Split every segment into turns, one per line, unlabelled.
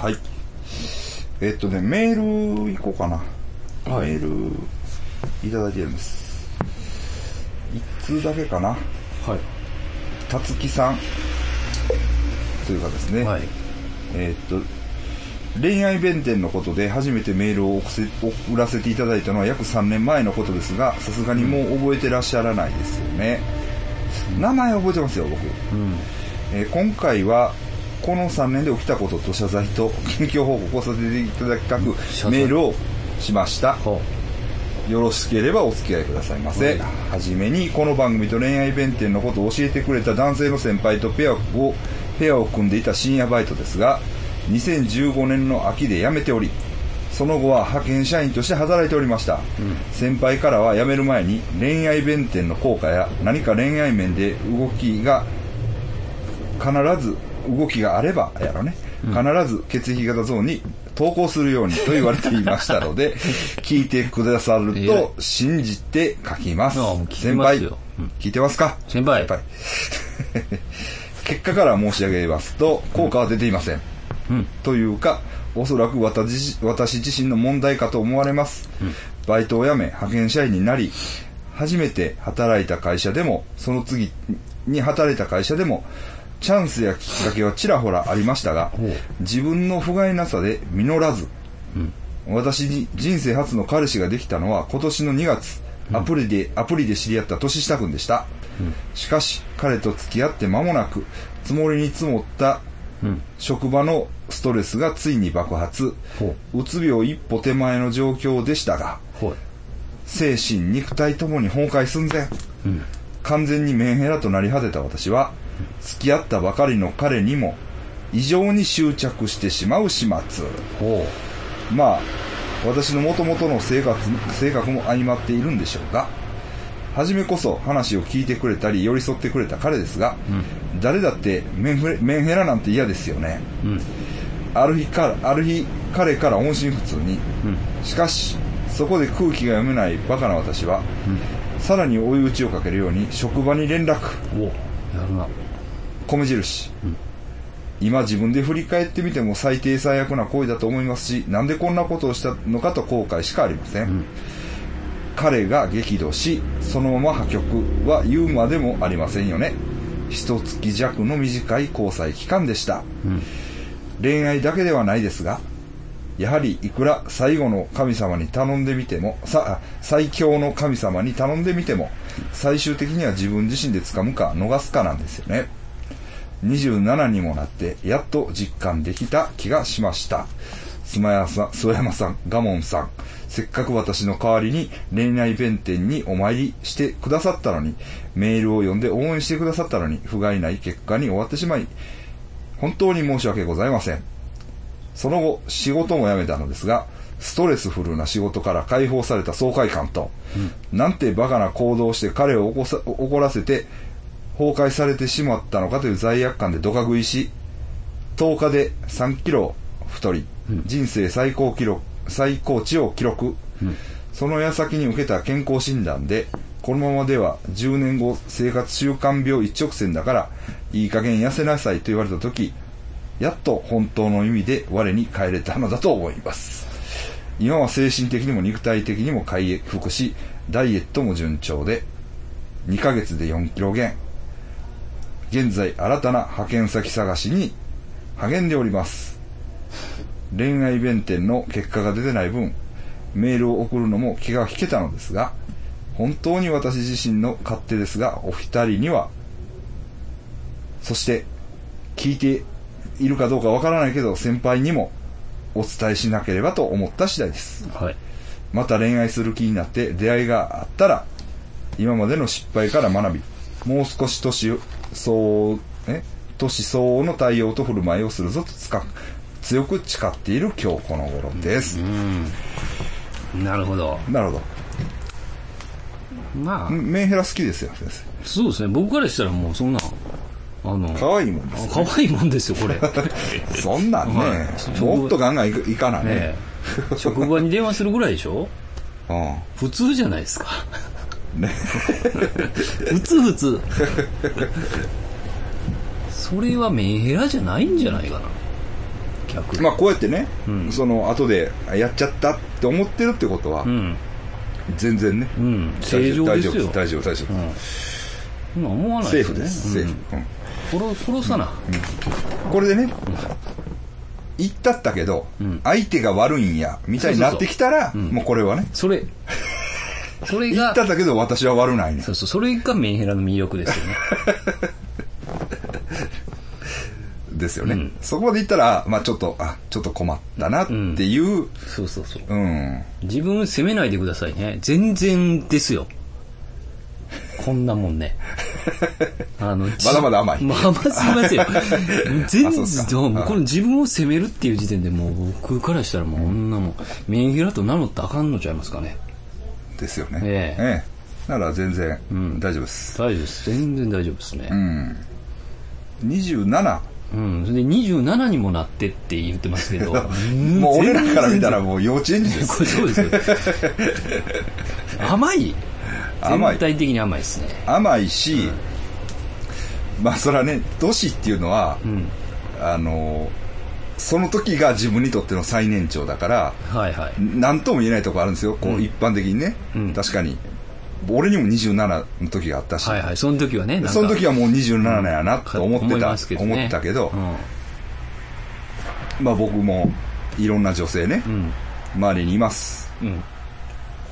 はい。えっとね、メール行こうかな。
はい
メールいただいてるんです。一通だけかな。
はい。
たつきさんというかですね。
はい。
えーっと、恋愛弁天のことで初めてメールを送らせていただいたのは約3年前のことですが、さすがにもう覚えてらっしゃらないですよね。名前覚えてますよ、僕。
うん。
えー今回は、この3年で起きたことと謝罪と近況報告をさせていただきたくメールをしました。
ほ
よろしければお付き合いくださいませ。
は
じめに、この番組と恋愛弁天のことを教えてくれた男性の先輩とペアを、ペアを組んでいた深夜バイトですが、2015年の秋で辞めており、その後は派遣社員として働いておりました。先輩からは辞める前に恋愛弁天の効果や何か恋愛面で動きが必ず動きがあればやろね、必ず血液型ゾーンに投稿するようにと言われていましたので聞いてくださると信じて書きます。先輩聞いてますか？
先輩。
先輩。結果から申し上げますと効果は出ていません、
う。うん。
というかおそらく私私自身の問題かと思われます、バイトを辞め派遣社員になり初めて働いた会社でもその次に働いた会社でもチャンスやきっかけはちらほらありましたが自分の不甲斐なさで実らず
うん。
私に人生初の彼氏ができたのは今年の2月アプリで、アプリで知り合った年下君でした、しかし彼と付き合って間もなく積もりに積もった
うん。
職場のストレスがついに爆発
ほ
うつ病一歩手前の状況でしたが。精神肉体ともに崩壊寸前
うん。
完全にメンヘラとなり果てた私は付き合ったばかりの彼にも異常に執着してしまう始末
ほ
まあ私の元々の生活性格も相まっているんでしょうが初めこそ話を聞いてくれたり寄り添ってくれた彼ですが、誰だってメンフレメンヘラなんて嫌ですよね
う。うん。
ある日からある日彼から音信不通に、
うん。
しかしそこで空気が読めないバカな私は、さらに追い打ちをかけるように職場に連絡米印、今自分で振り返ってみても最低最悪な行為だと思いますしなんでこんなことをしたのかと後悔しかありません、彼が激怒しそのまま破局は言うまでもありませんよね。一月弱の短い交際期間でした、
うん。
恋愛だけではないですがやはりいくら最後の神様に頼んでみてもさ最強の神様に頼んでみても最終的には自分自身で掴むか逃すかなんですよね27にもなってやっと実感できた気がしました。須山さん須山さんガモンさん。せっかく私の代わりに恋愛弁天にお参りしてくださったのにメールを読んで応援してくださったのに不甲斐ない結果に終わってしまい本当に申し訳ございません。その後仕事も辞めたのですがストレスフルな仕事から解放された爽快感と、なんてバカな行動をして彼を怒さ怒らせて崩壊されてしまったのかという罪悪感でドカ食いし10日で3キロ太り、人生最高記録最高値を記録、その矢先に受けた健康診断でこのままでは10年後生活習慣病一直線だからいい加減痩せなさいと言われた時やっと本当の意味で我に帰れたのだと思います。今は精神的にも肉体的にも回復しダイエットも順調で2ヶ月で4キロ減現在新たな派遣先探しに励んでおります恋愛弁天の結果が出てない分メールを送るのも気が引けたのですが本当に私自身の勝手ですがお二人にはそして聞いているかどうかわからないけど先輩にもお伝えしなければと思った次第です
はい。
また恋愛する気になって出会いがあったら今までの失敗から学びもう少し年相応え年相応の対応と振る舞いをするぞとつか強く誓っている今日この頃です、
うん。なるほど。
なるほ
まあ
ど、メンヘラ好きですよ先生
そうですね。僕からしたらもうそんな、あの、
可愛いもんです、ね、
可愛いもんですよ、これ。ね
そんなんね、
はい
もっとガンガンいかいかなね
え職場に電話するぐらいでしょ？
うん
普通じゃないですか。
ね
普通普通。それはメンヘラじゃないんじゃないかな。客。
まあこうやってね、
うん
その後でやっちゃったって思ってるってことは、
うん。
全然ね、
うん。正常ですよ。
大丈夫大丈夫、
うん。今思わない
セー
ですね。
フです、セーフ、うん
うん。殺殺さな。
これでね、言ったったけど、
うん
相手が悪いんや、みたいになってきたら、もうこれはね、
それ、それが
言った、ったけど私は悪ないね
そうそう、それがメンヘラの魅力ですよね。
ですよね、
うん
そこまで言ったら、まあちょっと、あ、ちょっと困ったなっていう、
そうそうそう。
うん、
自分責めないでくださいね。全然ですよ。こんなもんね。あの、じ
まだまだ甘い
まあまあすいませんよ。全然、もうこの自分を責めるっていう時点でもう僕からしたらもうこんなもん、メンヘラと名乗ったらあかんのちゃいますかね。
ですよね。
ええ
えら全然
ん
大丈夫です。
大丈夫です。全然大丈夫ですね。
うん。27。
うん。それで27にもなってって言ってますけど。
もう俺らから見たら
う。
もう幼稚園児で
こ
す。
れそうですよ。甘い 全体的に甘いですね。
甘いし、まあそれはね、年っていうのは、
うん。
あの、その時が自分にとっての最年長だから、
はいはい。
何とも言えないとこあるんですよ。こ
う
うん一般的にね。
うん
確かに。俺にも27の時があったし、
はいはい。その時はね。
その時はもう27やなと思ってた、
ますけどね
思ったけど、
う
まあ僕もいろんな女性ね、
ん。うん。
周りにいます。
うん。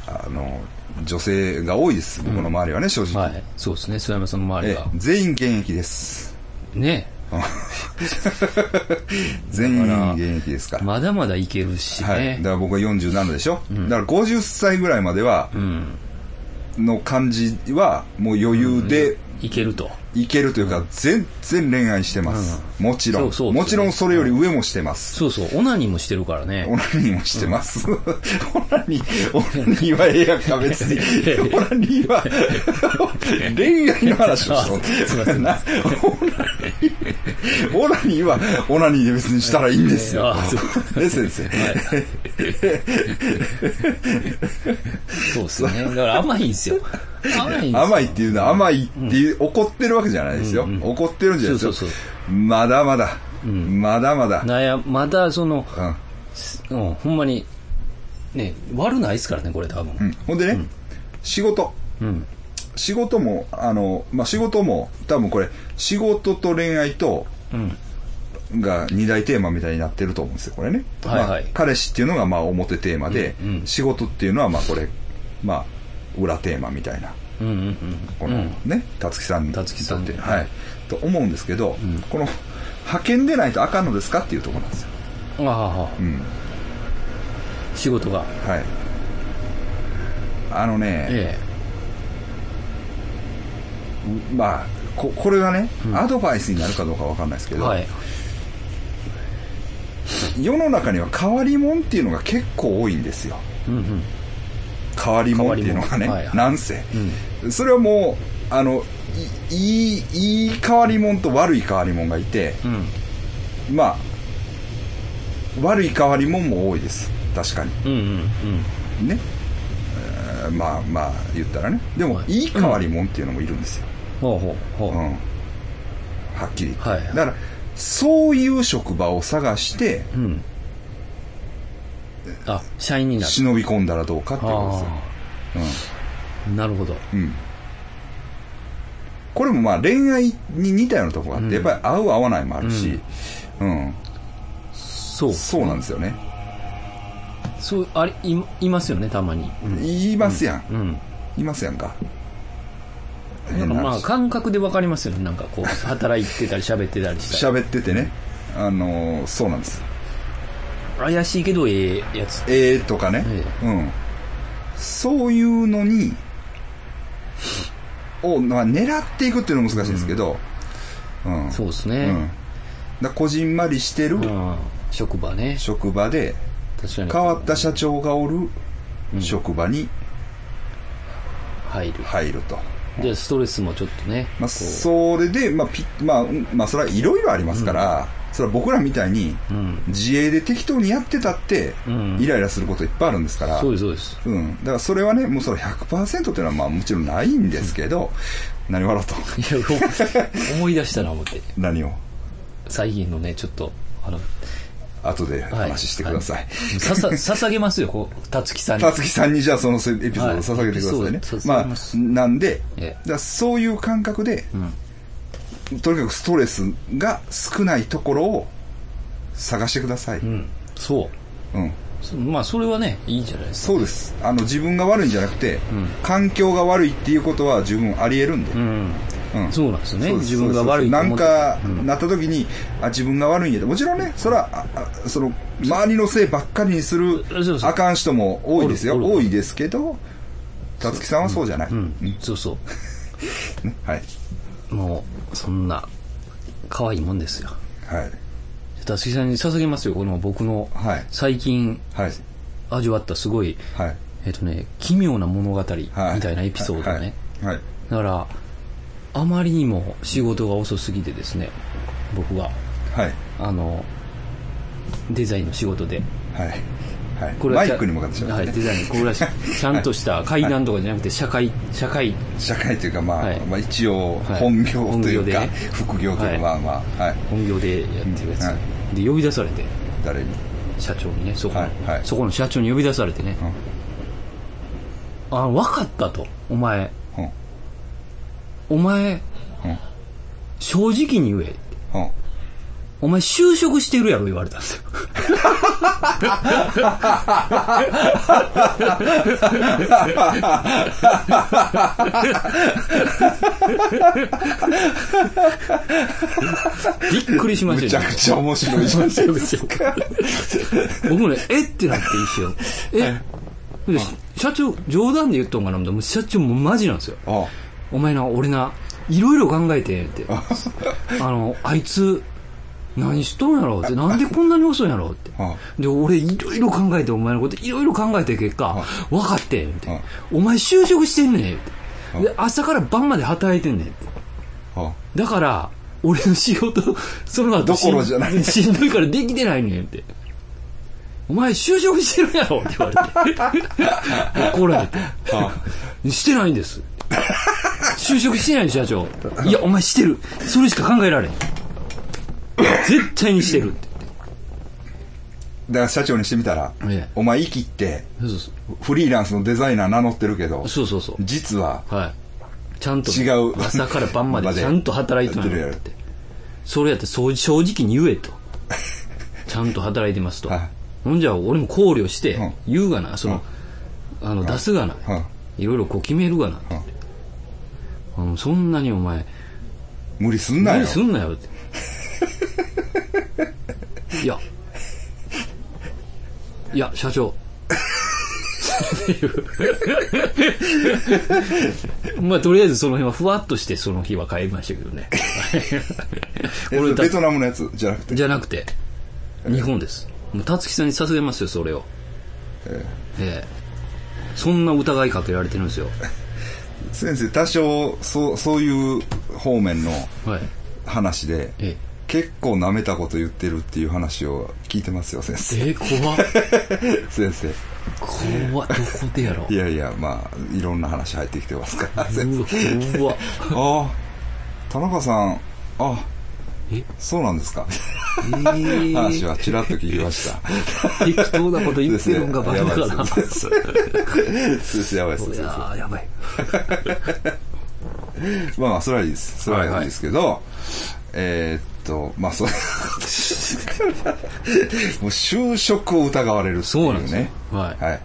あの、女性が多いです、僕の周りはね、正直。
はい。そうですね。諏訪山さんの周りが。
ええ全員現役です。
ね。
全員現役ですから。
まだまだいけるし
はい。
ね
だ。から僕は47でしょ、だから50歳ぐらいまでは、
うん。
の感じは、もう余裕で
いけると。
いけるというか、全然恋愛してます。もちろんもちろんそれより上もしてます。
そうそう。オナニーもしてるからね。
オナニーもしてます。オナニー、オナニーはええやんか、別に。オナニーは、恋愛の話をしとん
すいません
なオナニーは、オナニーで別にしたらいいんですよ。ね、先生。
そうですね。だから甘いんですよ。甘い。
甘いっていうのは甘いっていう、怒ってるわけじゃないですよ。怒ってるんじゃないですよ。まだまだ、まだまだ。
悩まだその、
うん
うん、ほんまに、ね、悪ないですからね、これ多分。
うんほんでね、仕事。
うん。
仕事も、あの、まあ、仕事も、多分これ、仕事と恋愛と、
うん。
が二大テーマみたいになってると思うんですよ、これね。
はいはい
まあ、彼氏っていうのがまあ表テーマで、
うんうん
仕事っていうのはまあこれ、まあ、裏テーマみたいな。
うんうんうん。
このね、たつきさんに
たつきさん
とってはい。と思うんですけど、この、派遣でないとあかんのですかっていうところなんですよ。
うん。ああ、
うん。
仕事が。
はい。あのね、
え
まあ、ここれがね、
ん
アドバイスになるかどうかわかんないですけど、
えはい。
世の中には変わり者っていうのが結構多いんですよ。
うんうん。
変わり者っていうのがね、
はいはい。
なんせ、
うん。
それはもうあのいいいいい変わり者と悪い変わり者がいて
うん。
まあ悪い変わり者も多いです。確かに。
うんうんうん。
ね、えーまあまあ言ったらね。でも、
はい。
い、い変わり者っていうのもいるんですよ、
ほうほうほう。
うん。はっきり言って、
はい。
だからそういう職場を探して
うん。あ、社員になる。
忍び込んだらどうかってことですよ
なるほど。
うん。これもまあ恋愛に似たようなとこがあって、
うん
やっぱり合う合わないもあるし、うん、
そう。
そうなんですよね。
そう、あれ、い、いますよね、たまに。
いますやん。
うん。
いますやんか。
なんかまあ、
話
感覚でわかりますよね。なんかこう、働いてたり喋ってたりしたら。
喋っててね、あのーそうなんです。
怪しいけど、ええやつ。
ええとかね、
え
うん。そういうのに、を、まあ、狙っていくっていうのは難しいんですけど、うん。
そうですね。
うん。だこじんまりしてる
うん。職場ね。
職場で、
確かに。
変わった社長がおる職場に
入る。
入ると。
で、ストレスもちょっとね。
まあ、
こ
それで、まあ、ピまあ、うんまあ、それはいろいろありますから、それは僕らみたいに、
う。うん。
自営で適当にやってたって、
うん
イライラすることいっぱいあるんですから、
そうです、そうです。
うん。だからそれはね、もうそれ100%っていうのはまあもちろんないんですけど、何笑うと。
いや、思い出したな、思って。
何を？
最近のね、ちょっと、あの、
後で話してください。
ささ、捧げますよ、こう、たつきさんに。
たつきさんにじゃあそのエピソードを捧げてくださいね。
はい
まあ、なんで、
ええ
だそういう感覚で、とにかくストレスが少ないところを探してください。
うん。そう。
うん。
そまあ、それはね、いいじゃないですか。
そうです。あの、自分が悪いんじゃなくて、環境が悪いっていうことは十分あり得るんで。
うん。
うん
そうなんですよね。自分が悪いと
なんか、なった時に、あ、自分が悪いんやで。もちろんね、それは、その、周りのせいばっかりにするあかん人も多いですよ。多いですけど、たつきさんはそうじゃない。
うん。そうそ
ねはい。
う。もう、そんな、可愛いもんですよ。
はい。
たつきさんに捧げますよ、この僕の
はい、
最近
はい。
味わったすごい、
はい。
えっとね、奇妙な物語み
はい。
たいなエピソードね。
はい。はい。
だから、あまりにも仕事が遅すぎてですね、僕が、
はい。
あの、デザインの仕事で、
はい。はい。
これはちゃ
マイクに向かってしま
はい、デザイン。これはしちゃんとした 階段とかじゃなくて、社会、社会、
社会というか、まあ、
はい
まあ一応、
はい
本業というか、副業というか、
はい
まあまあ、はい。
本業でやってるやつ。
は
で、呼び出されて、
誰に？
社長にね、そこの、
はいはい
そこの社長に呼び出されてね、あ、分かったと、お前、
うん。うん。
お前、
うん。
正直に言え。
うん。
お前就職してるやろ言われたんですよ。びっくりしま
むちゃくちゃ面白いじゃないですか。
僕ね、えってなって一瞬。え、で社長、冗談で言っとんかな思ったらもう社長もうマジなんですよ。
あ
お前な、俺な、いろいろ考えてんって。あの、あいつ、何しとんやろって。なんでこんなに遅いんやろって。
あ
で、俺いろいろ考えて、お前のこといろいろ考えて結果、分かってんって
あ。
お前就職してんねんって。で、朝から晩まで働いてんねんって。
あ
だから、俺の仕事、その後
どころじゃない
しんどいからできてないねんって。お前就職してるやろって言われて。怒られて。してないんです。就職してないん社長。いや、お前してる。それしか考えられん。絶対にしてるって。
だから社長にしてみたら、
ええ
お前生きって、フリーランスのデザイナー名乗ってるけど、
そうそうそう。
実は、
はい。ちゃんと、
違う
朝から晩までちゃんと働いて
るや
って。それやって正直に言えと。ちゃんと働いてますと。
はい
ほんじゃ俺も考慮して
うん、
言うがな、その、あの、出すがな
うん。
いろいろこう決めるがなって。あのそんなにお前、
無理すんなよ。
何すんなよって。いや、いや、社長。まあ、とりあえずその辺はふわっとしてその日は帰りましたけどね。
え
俺た
ベトナムのやつ？じゃなくて？
じゃなくて、日本です。もう、たつきさんに捧げますよ、それを。
え
ええそんな疑いかけられてるんですよ。
え先生、多少、そう、そういう方面の
はい。
話で、
え
結構舐めたこと言ってるっていう話を聞いてますよ、先生。
え。え怖っ。
先生。
怖っ。どこでやろう。
いやいや、まあ、いろんな話入ってきてますから、先
うわ。
あ あ、田中さん、あ、
え？
そうなんですか。
ええ
話はちらっと聞きました。
適当なこと言ってるんがバレ
やば
るかな。
先生、やばいです。
いやばい。
まあまあ、それはいいです。それはいいですけど、えーっと、まあ、そう、もう就職を疑われるっていうね。
そうなんですよはい
はい。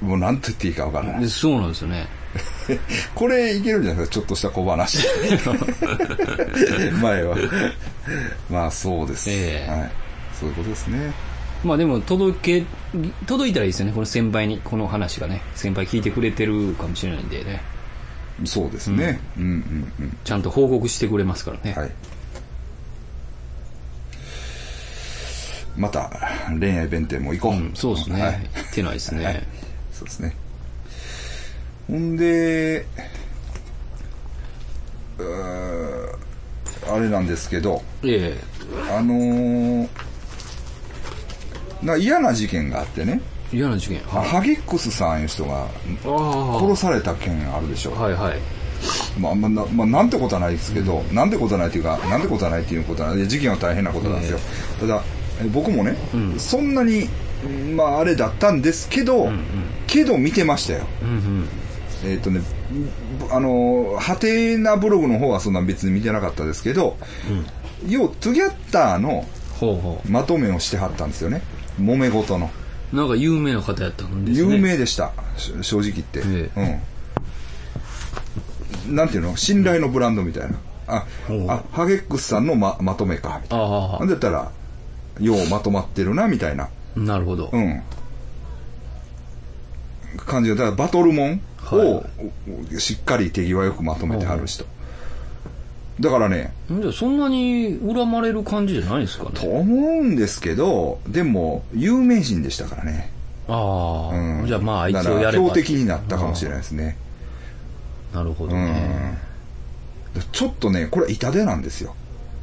もう何と言っていいか分からない
で。そうなんですよね。
これいけるんじゃないですか、ちょっとした小話。前は。まあ、そうです。
ええ
はい。そういうことですね。
まあでも届け、届いたらいいですよね。この先輩に、この話がね。先輩聞いてくれてるかもしれないんでね。
そうですね。うん、うん、うん。
ちゃんと報告してくれますからね。
はい。また、恋愛弁天も行こう。
うん、そうですね。
はい
行ってないですね。
はいそうですね。ほんで、あれなんですけど、
え
あのーな嫌な事件があってね、
え嫌な事件。はい。
ハギックスさんいう人が
あ
殺された件あるでしょ。
あ。はいはい。
まあ、まあ、なまあ、なんてことはないですけど、なんてことはないっていうか、なんてことはないっていうことは事件は大変なことなんですよ。ただ、え僕もね、
うん。
そんなにまああれだったんですけど、
うんうん。
けど見てましたよ。
うんうん。
えっ、とねぶあのハテナブログの方はそんな別に見てなかったですけど、要トゥギャッターのまとめをしてはったんですよね。揉め事の。
うなんか有名な方やったんですね。
有名でした、し正直言って、
え
うん。なんていうの？信頼のブランドみたいな。ああハゲックスさんのままとめか。みたいななんだったらようまとまってるなみたいな。
なるほど、
うん。感じでだからバトルモンをしっかり手際よくまとめてはる人。だからね
じゃあそんなに恨まれる感じじゃないですか
と
ね
思うんですけどでも有名人でしたからね。
ああ、
うん。
じゃあまああいつ
だから
をやれば。
標的になったかもしれないですね。
なるほど
うん。
ね、
ちょっとねこれは痛手なんですよ。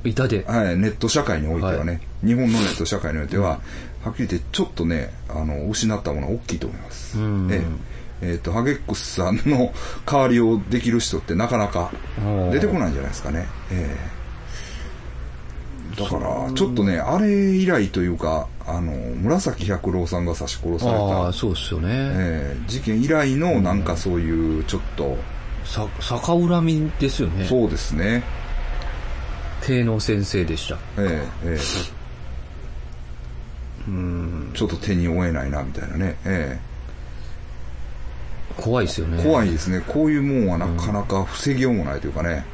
板で
はい、ネット社会においてはね、
は
日本のネット社会においては、はっきり言ってちょっとねあの失ったものは大きいと思います、
うん。
ええ。えーとハゲックスさんの代わりをできる人ってなかなか出てこないんじゃないですかね、ええ。だからちょっとねあれ以来というかあの紫百郎さんが刺し殺された、
そうですよね、
ええ事件以来のなんかそういうちょっと、
さ逆恨みですよね。
そうですね。
帝能先生でした。
ええええちょっと手に負えないなみたいなね、え
怖いですよね。
え怖いですね。こういうもんはなかなか防ぎようもないというかね、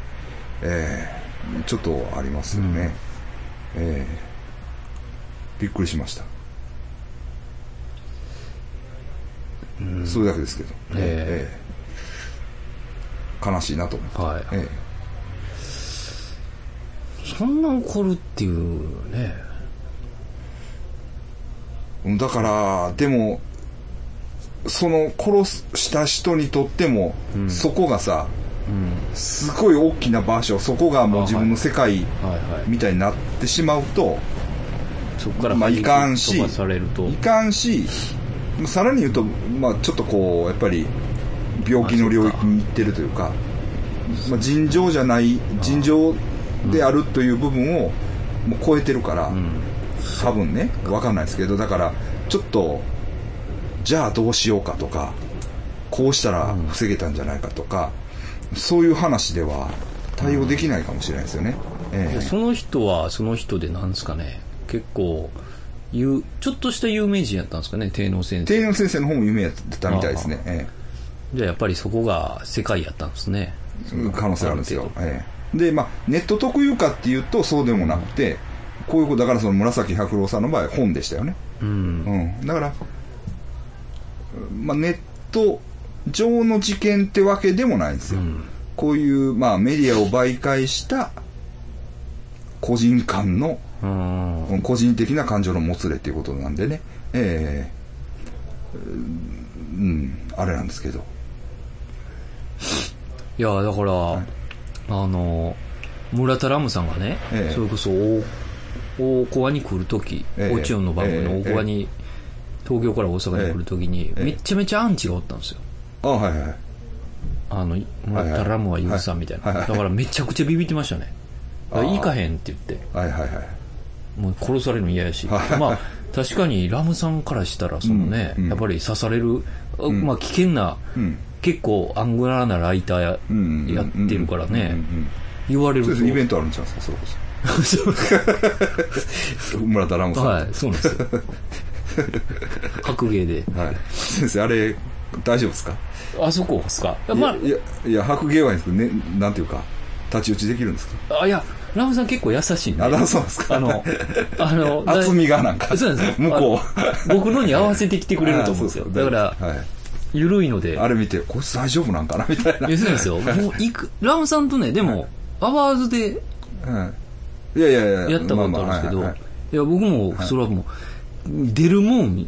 ええ。ちょっとありますよね、ええ。びっくりしました、それだけですけど、
え
え。え悲しいなと思って、
はい。
え
そんな怒るっていうね。
えだからでもその殺した人にとっても、そこがさ
うん。
すごい大きな場所そこがもう自分の世界みたいになってしまうと、
そこから
まあいかんしいかんしさらに言うと、まあ、ちょっとこうやっぱり病気の領域に行ってるというか、まあ、尋常じゃない尋常であるという部分をもう超えてるから、
うん
多分ね分かんないですけどだからちょっとじゃあどうしようかとかこうしたら防げたんじゃないかとか、そういう話では対応できないかもしれないですよね。ええ。
その人はその人でなんですかね。結構有ちょっとした有名人やったんですかね帝能先生。
定年先生の方も夢やってたみたいですね。え
じゃあやっぱりそこが世界やったんですね。
え可能性あるんですよ。ええ。で、まあ、ネット特有かっていうとそうでもなくて、こういうこと、だからその紫百郎さんの場合は本でしたよね。
うん
うん。だから、まあ、ネット上の事件ってわけでもないんですよ。
うん
こういう、まあ、メディアを媒介した個人間の、個人的な感情のもつれっていうことなんでね、ええうん、あれなんですけど。
いやだから、あの村田ラムさんがね、
ええ
それこそ大大小に来る時、
ええ。
オチオンの番組の大小に、東京から大阪に来る時に、
ええ。
めっちゃめちゃアンチがおったんですよ。
あはいはいはい。
あの村田ラムは許さんみたいな、だからめちゃくちゃビビってましたね。行かへんって言って。
はいはいはい。
もう殺されるの嫌やし、
はい
まあ確かにラムさんからしたらそのね、やっぱり刺される、あまあ危険な、
うん。
結構アングラーなライターや,、ってるからね、言われる
イベントあるんちゃうんですかそれこそ村田ラムさん
はいそうなんですよ。白芸で。
はい、先生あれ大丈夫ですか？
あそこですか？ま
いやいやいや白芸はいいんですけど、ね、なんていうか太刀打ちできるんですか？
ああいやラムさん結構優しいんで。
あだそうですか？
あのあの
厚みがなんか。
そうなんですよ。
向こ
あの僕のに合わせてきてくれると思うんですよ。だから
はい、
緩いので。
あれ見てこいつ大丈夫なんかな？みたいな、
そうなんですよ。もういくラムさんとねでもアワーズで
はい、いやいやいや
やったことあるんですけど、
まあまあはいはい
いや、僕も、それはもう、出るもん、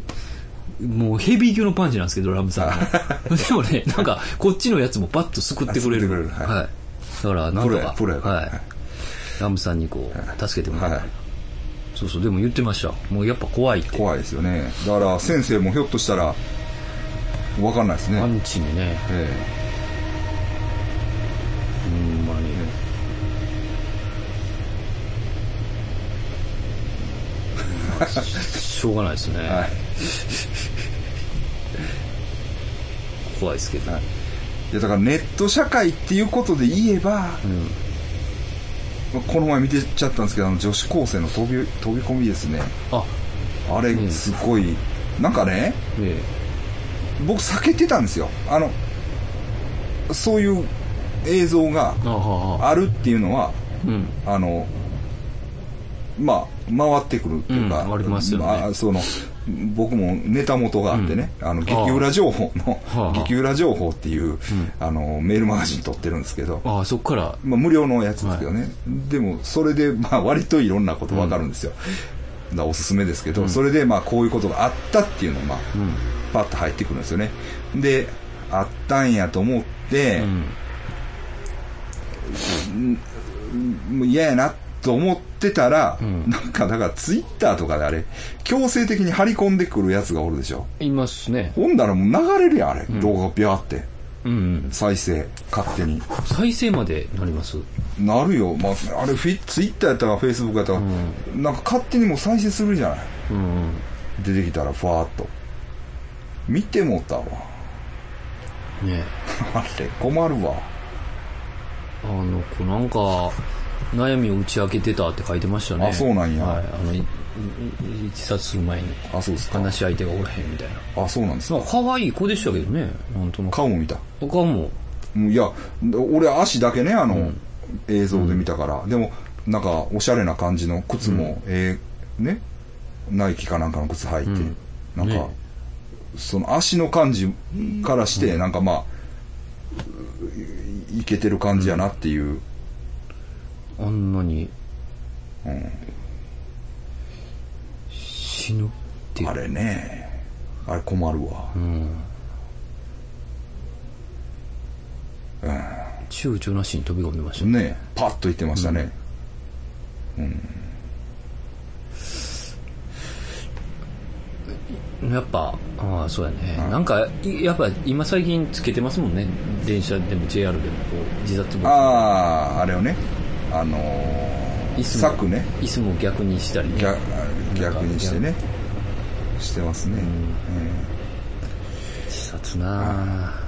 もうヘビー級のパンチなんですけど、ラムさんの。でもね、なんか、こっちのやつもバッと救ってくれる。
救ってくれるはい
はい。だから、なんとか、
プロやから
はい。ラムさんにこう、助けてもらった。
はい
そうそう、でも言ってました。もうやっぱ怖いって。
怖いですよねだから先生もひょっとしたら分かんないですね、
アンチにね、
え
ほんまに。しょうがないですね。
はい。
怖いですけど。
はいいやだからネット社会っていうことで言えば、
うん。
まあこの前見てちゃったんですけど、あの女子高生の飛び飛び込みですね。
あ、
あれ
うん
すごい、なんかね、
え
僕避けてたんですよ。あの、そういう映像が
え。あ
るっていうのは、
うん。
あの、まあ、回ってくるっていうか、
うんありますよね。
あその、僕もネタ元があってね、あの、激裏情報の
はあ、
激裏情報っていう、あの、メールマガジン撮ってるんですけど、
ああ、そっから。
まあ、無料のやつですけどね、でもそれで、まあ、割といろんなことわかるんですよ、だからおすすめですけど、それでまあこういうことがあったっていうのが、まあ
うん。
パッと入ってくるんですよね。であったんやと思って嫌やなと思ってたら、
ん。
なんかだからツイッターとかであれ強制的に張り込んでくるやつがおるでしょ。
いますね。
ほんだらもう流れるやんあれ、動画がビャーって。
うんうん。
再生勝手に。
再生までなります？
なるよ、まあ、あれフィツイッターやったかフェイスブックやったか、なんか勝手にもう再生するじゃない。
うんうん。
出てきたらファーっと。見てもったわ。
ね。
あれ困るわ。
あの子なんか、悩みを打ち明けてたって書いてましたね。
あそうなんや
はい。あの、自殺する前に。
あそうですか
話し相手がおらへんみたいな。
あそうなんですか
まあ、可愛い子でしたけどね。なんとなく。
顔も見た
顔も。
うんいや俺足だけねあの、映像で見たから、でもなんかおしゃれな感じの靴も、ええねナイキかなんかの靴履いて、
うん
なんか、
ね
その足の感じからして、なんかまあいいけてる感じやなっていう、
あんなに
うん
死ぬっていう。
あれねあれ困るわ
うん。
う
躊躇なしに飛び込んでましたね。
んねパッと言ってましたね、
やっぱ、ああ、そうやね。なんか、いやっぱ今最近つけてますもんね。電車でも JR でもこう、自殺
あああれをねあのー、柵ね。
椅子も逆にしたりね。
逆逆にしてね。してますね、
自殺なあ。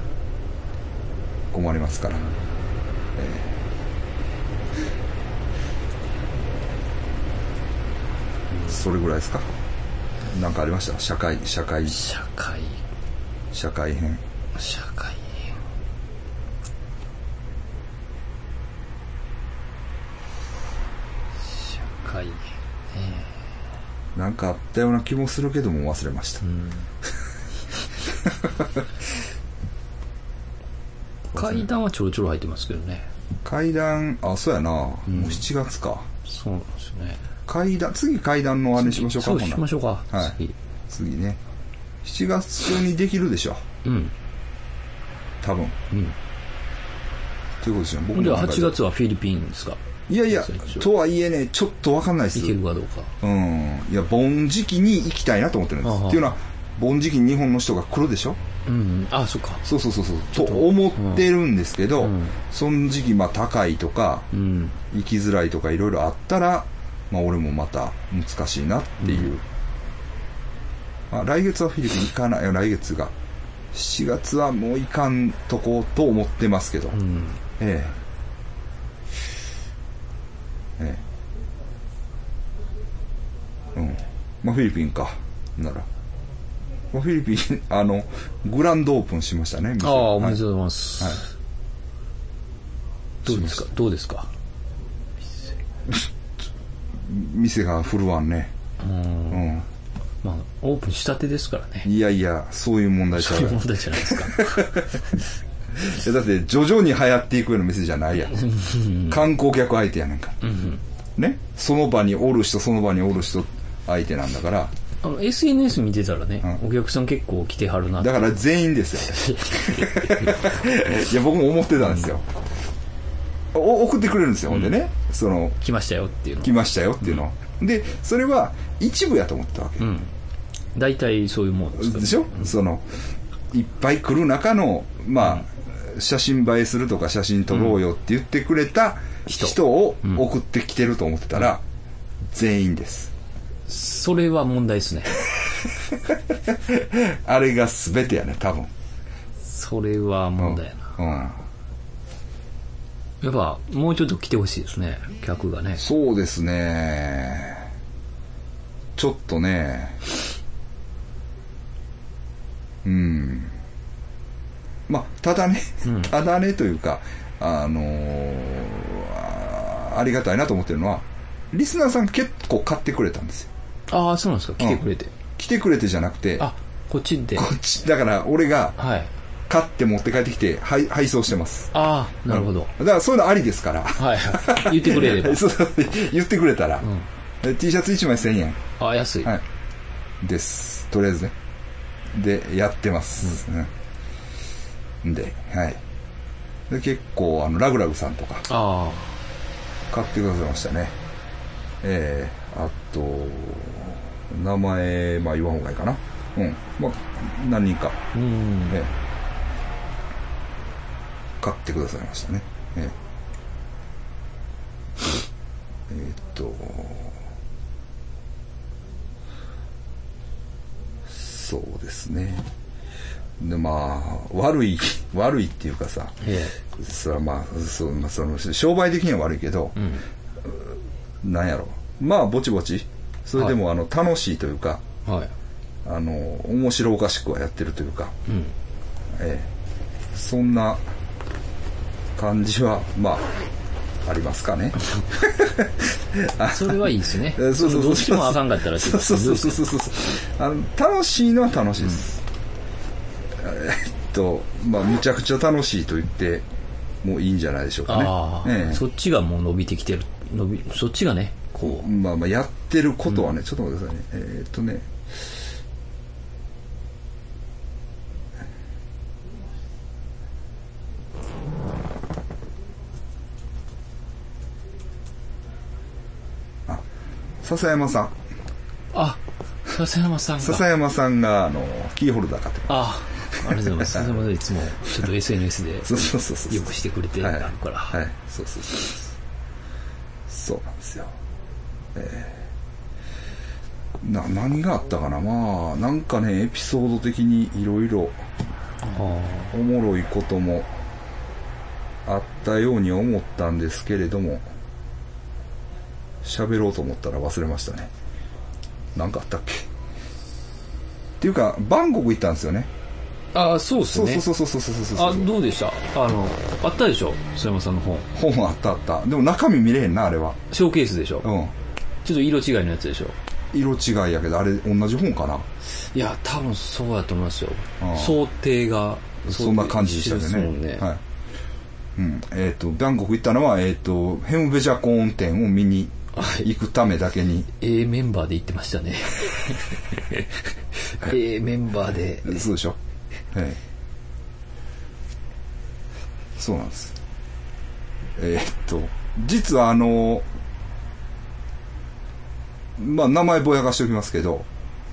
困りますから、ええ。それぐらいですか？何かありました？社会社会。
社会、
社会編。
社会。社会。
なんかあったような気もするけども忘れました、
階段はちょろちょろ入ってますけどね。
階段あそうやな、もう7月か
そうなんですよね。
階段次階段のあれにしましょうか
そうしましょうか。
はい
次。
次ね7月中にできるでしょ
うん。
多分
うん。
ということですよ僕
では
の中で
8月はフィリピンですか？
いやいやとはいえねちょっとわかんないです。
行けるかどうか。
うん。いや盆時期に行きたいなと思ってるんです。っていうのは盆時期に日本の人が来るでしょ？
うん。あ、そっか。
そうそうそうそう。と。思ってるんですけど、
うん。
その時期まあ高いとか
うん。
行きづらいとかいろいろあったらまあ俺もまた難しいなっていう、まあ、来月はフィリピン行かない。来月が。7月はもう行かんとこと思ってますけど、
うん。
ええええうん。まあフィリピンか。なら、まあ、フィリピン あのグランドオープンしましたね店。
ああ、おめ
はい
でとうございます。
はい。
どうですか？どうですか？
店が振るわんね。
うん。
うん。
まあ、オープンしたてですからね。
いやいやそういう問題ちゃうやん
そういう問題じゃないですか。
いやだって徐々に流行っていくような店じゃないやん。観光客相手やねんから。
うん。
ね？その場におる人その場におる人相手なんだから。
あの、SNS 見てたらね、
う
お客さん結構来てはるな。って
だから全員ですよ。いや僕も思ってたんですよ、お送ってくれるんですよ、ほんでね。その
来ましたよっていうの。
来ましたよっていうの、でそれは一部やと思ったわけ、
うん。大体そういうもんですから
でしょ、そのいっぱい来る中のまあ、写真映えするとか写真撮ろうよって言ってくれた
人。
人を送ってきてると思ってたら、全員です
それは問題ですね。
あれが全てやね、多分。
それは問題やな。
うん。
やっぱ、もうちょっと来てほしいですね、客がね。
そうですね。ちょっとね。うん。まあ、ただね、
うん
ただねというか、あのーあありがたいなと思ってるのは、リスナーさん結構買ってくれたんですよ。
ああ、そうなんですか、来てくれて。
来てくれてじゃなくて、
あ、こっちで。
こっち、だから俺が
はい。
買って持って帰ってきて、配配送してます。
ああ、なるほど。
だからそういうのありですから。
はいはい。言ってくれれば。
そうそう言ってくれたら、
うん。
で T シャツ1枚1000円。
あ、安い。
はい。です。とりあえずね。で、やってます。うん。で、はい。で、結構、あの、ラグラグさんとか、
あ
買ってくださいましたね。ええあと、名前、まあ言わんほうがいいかな。うん。まあ、何人か、
あ。うん。
ええ買ってくださいましたね。えええーっと、そうですね。で、まあ、悪い、悪いっていうかさ、
え
それはまあ、そうまあ、その、商売的には悪いけど
え。、うん。
なんやろ。まあ、ぼちぼち、それでも、あの、楽しいというか、
はい。
あの、面白おかしくはやってるというか、
うん。
ええそんな感じは、まあ、ありますかね。
それはいいですね。
え そうそうそう
どっちもあかんかったら
そう
っと
そうそうそうそうあの楽しいのは楽しいです、えっとまあむちゃくちゃ楽しいと言ってもういいんじゃないでしょうかねええ
そっちがもう伸びてきてる。伸び、そっちがね、こう。
まあまあやってることはね、ちょっと待ってくださいね。えーっとね。あ笹山さん。
あ、笹山さんが。
笹山さんがあのキーホルダー買って
ああ、ありがとうございます。笹山さんいつもちょっと SNS で
そうそうそうそう
よくしてくれてる
はい
から。
はい。そうそうそうそう。そうなんですよええな何があったかな？まあなんかねエピソード的にいろいろ
あ
おもろいこともあったように思ったんですけれども喋ろうと思ったら忘れましたね。なんかあったっけ？っていうかバンコク行ったんですよね。
ああ、そうっすね。
そうそうそうそうそうそうそう
あ、どうでした？あの、あったでしょ？笹山さんの本。
本あったあった。でも中身見れへんなあれは。
ショーケースでしょ？
うん
ちょっと色違いのやつでしょ
色違いやけどあれ同じ本かな？い
や、多分そうだと思いますよ。想定が。
そんな感じでした
ね。
よねはいうん、えっ、とバンコク行ったのは、えっとヘムベジャコーン店を見に
はい
行くためだけに、
ええメンバーで行ってましたね。ええメンバーで。
そうでしょ、ええそうなんですえっと実はあのまあ名前ぼやかしておきますけど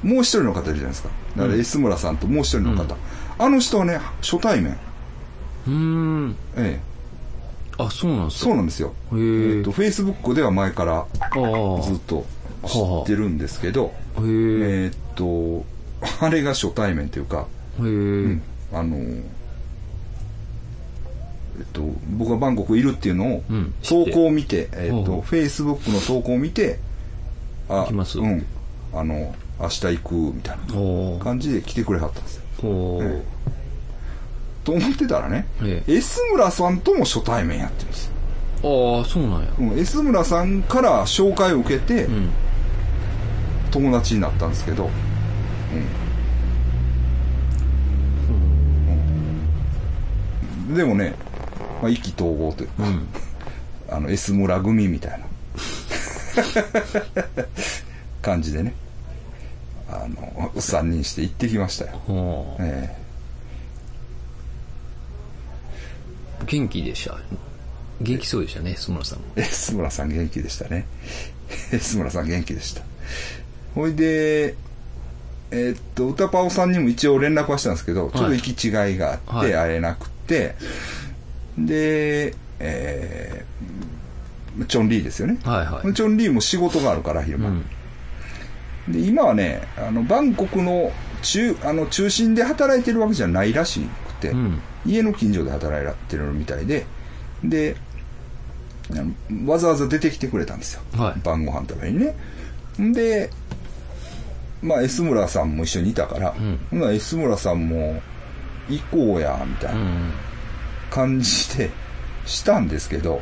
もう一人の方いるじゃないですか。だから
うん。
S 村さんともう一人の方、あの人はね初対面。
うーん。
ええ。
あ、そうなんですか。
そうなんですよ。
へえ
えっと、フェイスブックでは前から。ずっと知ってるんですけど、
へえ。
えーっと、あれが初対面というか、
へえ。
うん。あの、えっと、僕がバンコクいるっていうのを
うん、
投稿を見て、えーっと、
ほうほう。
フェイスブックの投稿を見て、あ
行きます？
うん。あの、明日行く、みたいな感じで来てくれはったんですよ。
おー
えと思ってたらね、
え
S 村さんとも初対面やってるんですよ。
ああ、そうなんや。
うん S 村さんから紹介を受けて、
うん。
友達になったんですけど、うんでもね、まあ、意気投合というか、
うん。
あの S 村組みたいな 感じでね。あの3人して行ってきましたよ、
おー。
え
元気でした？元気そうでしたね、須村さんも。
え S 村さん元気でしたね。S 村さん元気でした。ほいでえーっと歌パオさんにも一応連絡はしたんですけど、ちょっと行き違いがあって
はい。
会えなくて、で、えーチョンリーですよね、
はいはい。
チョンリーも仕事があるから昼間、
うん。
で今はねあのバンコクの中あの中心で働いてるわけじゃないらしくて、
うん。
家の近所で働いてるみたいででわざわざ出てきてくれたんですよ、
はい。
晩ご飯食べにね。んでまあ S 村さんも一緒にいたから、
ん。
ほな S 村さんも行こうやみたいな
うん。
感じでしたんですけど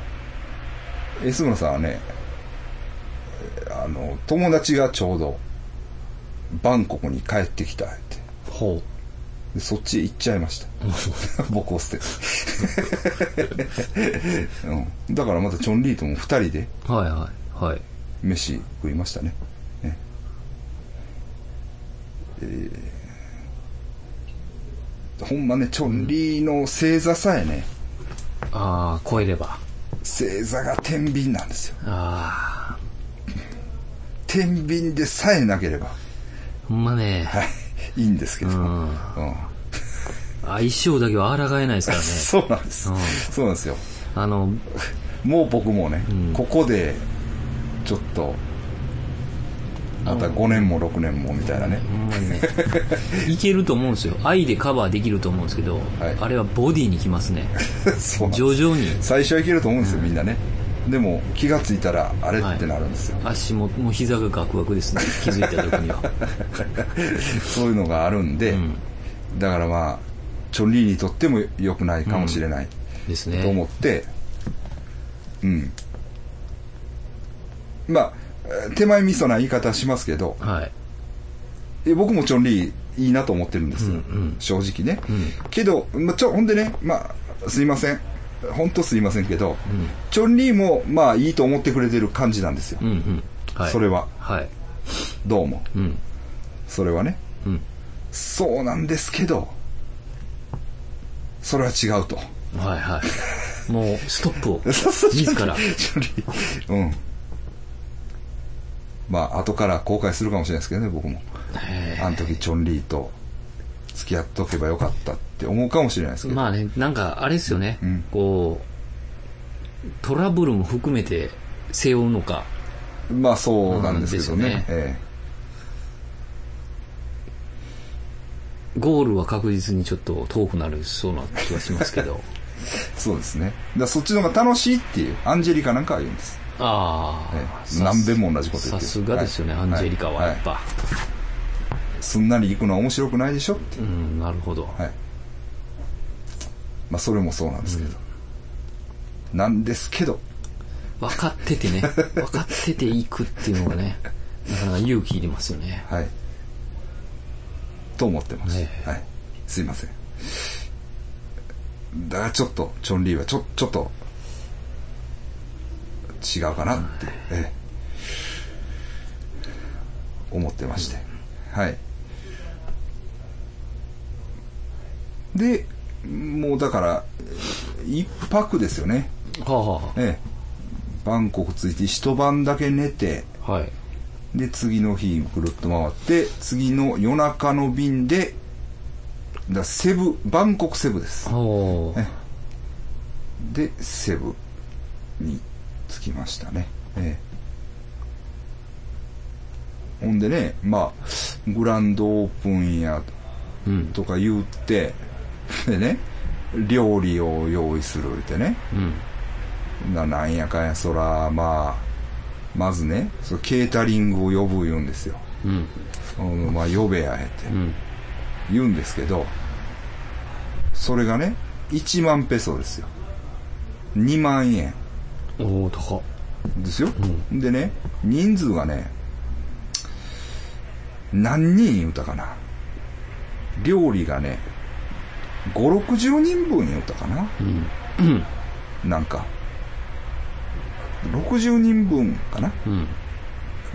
S 村さんはねあの友達がちょうどバンコクに帰ってきたって。
ほ
でそっちへ行っちゃいました。僕を捨てて、うん、だからまたチョンリーとも二人で
うはいはいはい。
飯食いましたね。ね。えーほんまねチョンリーの星座さえね
ああ超えれば
星座が天秤なんですよ。
ああ。
天秤でさえなければ。
ほんまね。
はい。いいんですけど、
うん。
うん。
相性だけは抗えないですからね。
そうなんです、
うん。
そうなんですよ。
あの
もう僕もね、
うん。
ここでちょっとまた5年も6年もみたいなね。
いけると思うんですよ。愛でカバーできると思うんですけど、
はい。
あれはボディにきますね。徐々に。
最初はいけると思うんですよみんなね。でも気がついたらあれ
はい。
ってなるんですよ、
足ももう膝がガクガクですね。気づいた時には。
そういうのがあるんで、
うん。
だからまあチョンリーにとっても良くないかもしれない、
ですね。
と思って、うん。まあ、えー手前味噌な言い方しますけど、
はい。
え僕もチョンリーいいなと思ってるんです、
うんうん。
正直ね。
うん。
けど、まあ、ちょ、ほんでね、まあ、すいません。本当すいませんけど、
うん。
チョンリーも、まあ、いいと思ってくれてる感じなんですよ。
うんうん。はい。
それは、
はい。
どうも。
うん。
それはね。
うん。
そうなんですけど、それは違うと。
はいはい。もうストップを。自ら。
チョンリーうん。まあ、後から後悔するかもしれないですけどね、僕も。
へ
あの時、チョンリーと付き合っとけばよかったって思うかもしれないですけど。
えまあねなんかあれですよね、
うん
こうトラブルも含めて背負うのか
まあ、そうなんですけどね。
うんです
え
ゴールは確実にちょっと遠くなるそうな気がしますけど
え そうですね。だからそっちの方が楽しいっていう、アンジェリカなんかは言うんです。
あ
え
あ、
え何遍も同じこと言ってる
さすがですよね、
はい
アンジェリカはやっぱ、
すんなり行くのは面白くないでしょっていう。
うんなるほど、
はい。まあ、それもそうなんですけど。なんですけど、
分かっててね 分かってていくっていうのがねなかなか勇気いりますよね
はい。と思ってます。
ええ
はい。すいません。だからちょっと、チョンリーはちょ、ちょっと、違うかなって、ええ思ってまして。はい。で、もうだから、一泊ですよね。
はあ、は
ええ。バンコク着いて一晩だけ寝て、
あ、はい
で、次の日ぐるっと回って、次の夜中の便で、だセブ、バンコクセブです。
おー
えで、セブに着きましたね。ええほんでね、まあ、グランドオープンや
うん
とか言って、でね、料理を用意するってね。
うん
ななんやかんや、そら、まあ、まずね、そのケータリングを呼ぶ言うんですよ。
うん
うんまあ、呼べやえって
うん
言うんですけど、それがね、1万ペソですよ。2万円
おお高っ
ですよ。でね、人数がね、何人言うたかな。料理がね、5、60人分言うたかな。
うんうん
なんか。60人分かな。
うん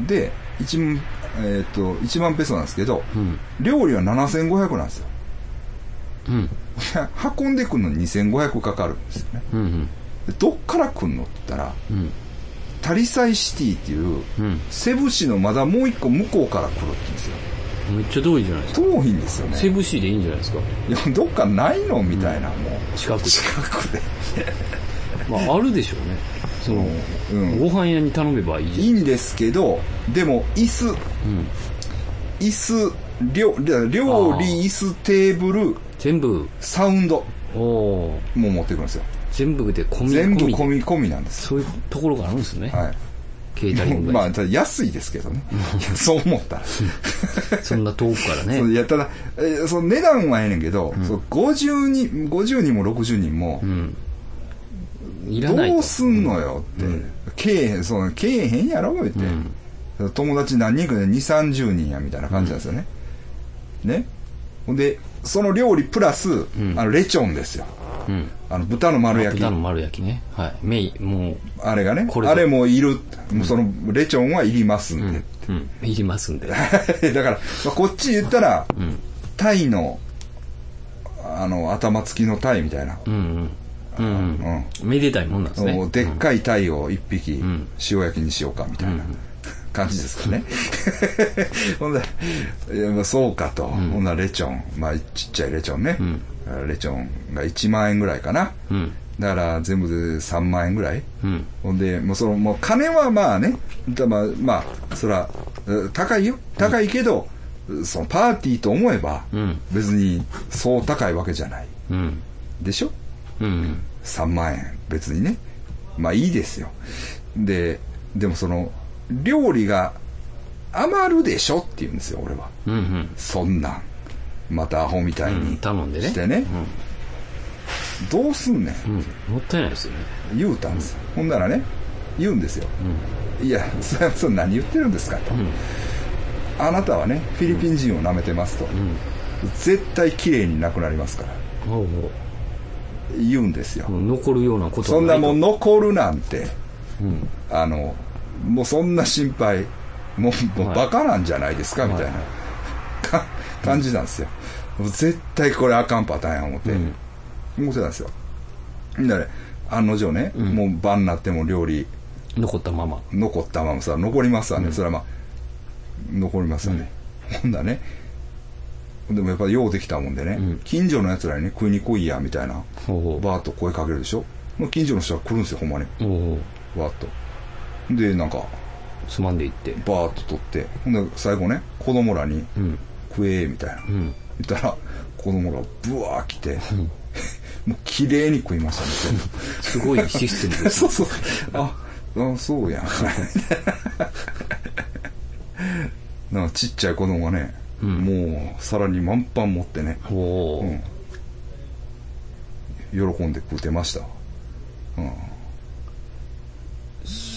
で、1万、えっ、と、1万ペソなんですけど、
うん
料理は7500なんですよ。
うん
運んでくるのに2500かかるんですよね。
うん
でどっから来んのって言ったら、
うん。
タリサイシティっていう、
うん。
セブ市のまだもう一個向こうから来るって言うんですよ。
めっちゃ遠いじゃないですか。
遠いんですよね。
セブシーでいいんじゃないですか。
いや、どっかないのみたいな、もう。
近くで。
近くで。
まああるでしょうね。その、
うん。
ご飯屋に頼めばいいじ
いいんですけど、でも、椅子、
うん。
椅子、料料理、椅子、テーブル、
全部、
サウンドも持ってくるんですよ。
全部で込み
全部
込み
込み込みなんです。
そういうところがあるんですね。
はい。
ケータリング
ま
が。
あ、ただ安いですけどね。そう思ったら。
そんな遠くからね。
そういや、ただ、えーその値段はええねんけど、そう50人、50人も60人も
う、ん。いらないと。
どうすんのよって。けえへん、その、けえへんやろ言って。友達何人かで2、30人や、みたいな感じなんですよね。ね。ほんで、その料理プラス、あの、レチョンですよ。
うん。
あの、豚の丸焼き。
豚の丸焼きね。はい。メイン、も
あれがねあれもいる。もうその、レチョンはいりますんで。
う、うん。いりますんで。
だから、まあ、こっち言ったら、タイの、あの、頭付きのタイみたいな。
うんうん。うんうん。めでたいもんなんですね。
でっかいタイを一匹
ん
塩焼きにしようかみたいな感じですかね。ほんで、いやまあそうかと。ほんならレチョン、まあちっちゃいレチョンね。レチョンが1万円ぐらいかな。
うん。
だから全部で3万円ぐらい。
うん。
ほんで、もうその、もう金はまあね、だまあ、まあ、そら、え高いよ。高いけど、そのパーティーと思えば、
うん
別にそう高いわけじゃない。
うん。
でしょ？
うん。
3万円別にねまあいいですよででもその料理が余るでしょって言うんですよ俺は。
うんうん。
そんなん。またアホみたい
うん
に
頼んでね。
してね、どうすんねん。
うん。もったいないですよね。
言うたんです。よ、ほんならね言うんですよ、いやそれそれ何言ってるんですかと、あなたはねフィリピン人を舐めてますと、絶対綺麗になくなりますから。言うんですよ、
残るようなこと
そんなも
ん。
ん残るなんて。
うん。
あの、もうそんな心配、もうもう
はい
バカなんじゃないですか、みたいな、か感じなんですよ。もう絶対これあかんパターンや思って、思ってたんですよ。だね、案の定ね、もう晩になっても料理
残ったまま。
残ったままさ、残りますわね。それはまあ、残りますわね。ほんだらね、でもやっぱりようできたもんでね、
ん
近所の奴らにね、食いに来いや、みたいな、
ほうほう
バーッと声かけるでしょ。近所の人は来るんですよ、ほんまに。
おうおう
バーッと。で、なんか、
つまんでいって。
バーッと取って。ほんで最後ね子供らに
うん。
「食え」みたいな、
うん。
言ったら子供がブワー来て、もう綺麗に食いましたね
すごいシステムです。
そうそう。ああそうやん。なんかちっちゃい子供がね、もう皿に満帆持ってね、
おお、
うん、喜んで食うてました。うん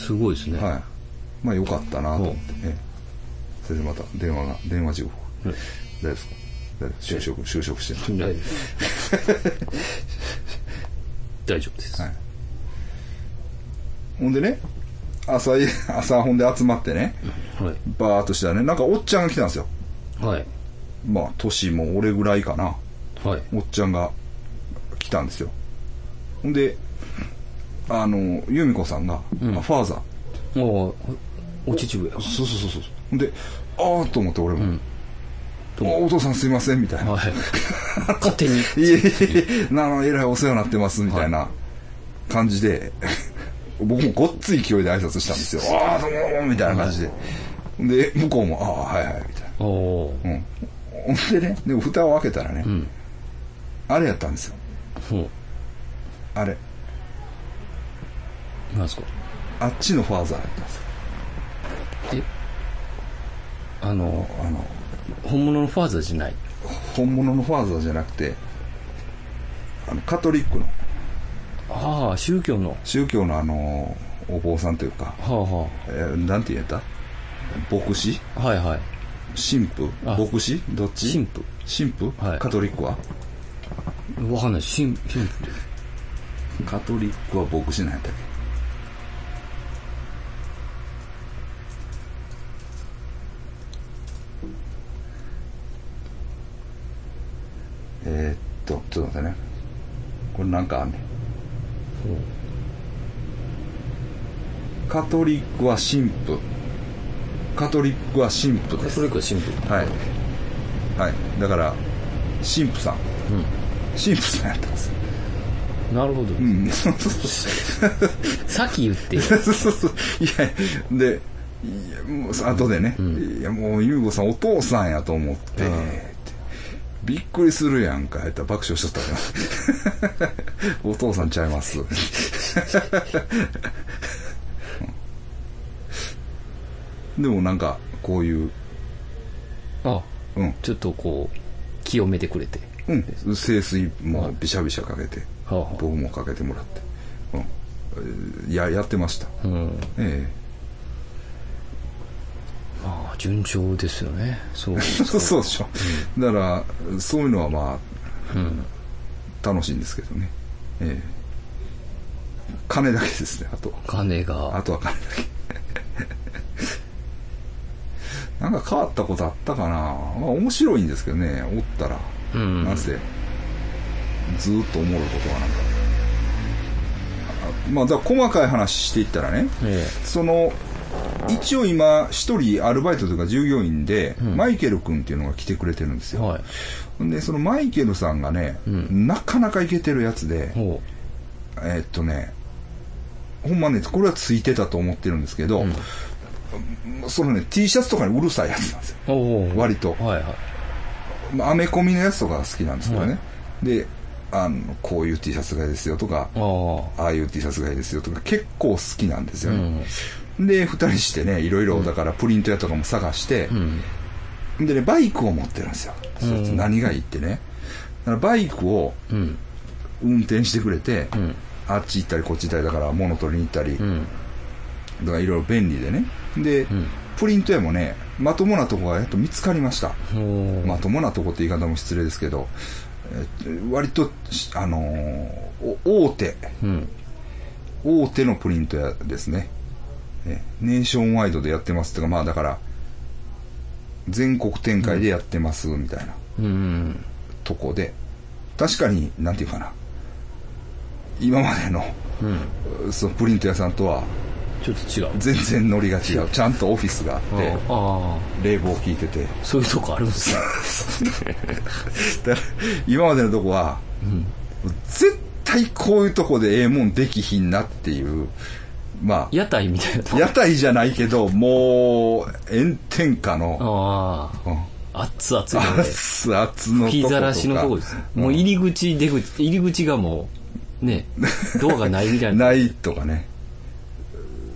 すごいですね。
はい。まあよかったなと思って。ええそれでまた電話が、電話情報。
うん
大丈夫ですか？就職、就職してる。
大丈夫大丈夫です。
はい。ほんでね、朝、朝ほんで集まってね、
はい。
バーっとしたらね、なんかおっちゃんが来たんですよ。
はい。
まあ、年も俺ぐらいかな。
はい。
おっちゃんが来たんですよ。ほんで、あの、由美子さんが、あファーザー。
おお父上。
そうそうそうそう。で、ああと思って俺も、あお父さんすいません、みたいな。
はい。勝手に。
いえいえなの、えらいお世話になってます、みたいな感じで、僕もごっつい勢いで挨拶したんですよ。ああ、どうもみたいな感じで。で、向こうも、ああ、はいはい、みたい
おお
な。うん。ほんでね、でも蓋を開けたらね、
ん
あれやったんですよ。
ほ
あれ。
う。なんすか？
あっちのファーザーやったんですよ。
え？あの、
あの、
本物のファーザーじゃない？
本物のファーザーじゃなくて、あの、カトリックの、
ああ、宗教の。
宗教のあの、お坊さんというか、
はあは
えーなんて言えた？牧師？
あ。はいはい。
神父？
あ
牧師？どっち？
神父
神父、
はい
カトリックは？
わかんない。神、神父って。
カトリックは牧師なんやったっけ？えー、っとちょっと待ってね。これなんかあんねん。カトリックは神父。カトリックは神父です。
カトリックは神父。
はい。はい。だから神父さん。神父さんやったんです。
なるほど。
うん。そうそうそう。
さっき言ってよ。
そうそうそう。いやでいやもう後でね、いやもう優吾さんお父さんやと思って、
うん
びっくりするやんか。やったら爆笑しとったよ。お父さんちゃいます。う んでもなんかこういう
あ
うん。
ちょっとこう清めてくれて。
うん。清水もびしゃびしゃかけて僕もかけてもらって。うん。えーややってました。
うん。
え
まあ順調ですよね。そう。
えそうそうでしょ、だからそういうのはまあ
うん。
楽しいんですけどね。ええ。金だけですねあと。
金が。
あとは金だけ。なんか変わったことあったかな。まあ面白いんですけどねおったら、
うん。
なぜずーっと思うことはなんか。あまあだ細かい話していったらね
え。
その一応今一人アルバイトというか従業員で、マイケル君っていうのが来てくれてるんですよ、
えはい。
でそのマイケルさんがね、
うん。
なかなかいけてるやつで
ほ
えーっとねほんまねこれはついてたと思ってるんですけど、そのね T シャツとかにうるさいやつなんですよ。割と。
はいはい。
まあアメコミのやつとかが好きなんですけどね、であのこういう T シャツがいいですよとか
ああ
いう T シャツがいいですよとか結構好きなんですよ
う
ね、
ん
で二人してねいろいろだからプリント屋とかも探して
う、ん。
でねバイクを持ってるんですよ、そいつ何がいいってね。だからバイクを
うん。
運転してくれて、
うん。
あっち行ったりこっち行ったりだから物取りに行ったり、
うん。
だからいろいろ便利でね。で、
ん。
プリント屋もねまともなとこがやっと見つかりました。まともなとこって言い方も失礼ですけど、えー割としあのーお大手。
うん。
大手のプリント屋ですねえネーションワイドでやってますっていうかまあだから全国展開でやってますみたいな
うん。
とこで確かになんていうかな今までの
うん。
そのプリント屋さんとは
ちょっと違う。
全然ノリが違う。ちゃんとオフィスがあって
ああ。
冷房効いてて。
そういうとこあるんですね。
だから今までのとこは、絶対こういうとこでええもんできひんなっていうま
屋台みたいな
屋台じゃないけどもう炎天下の、
あ
うん。
あ熱々のね。
熱々の
吹きざらしのとこです。ねもう入り口出口入り口がもうね ドアがないみたいな。
ないとかね。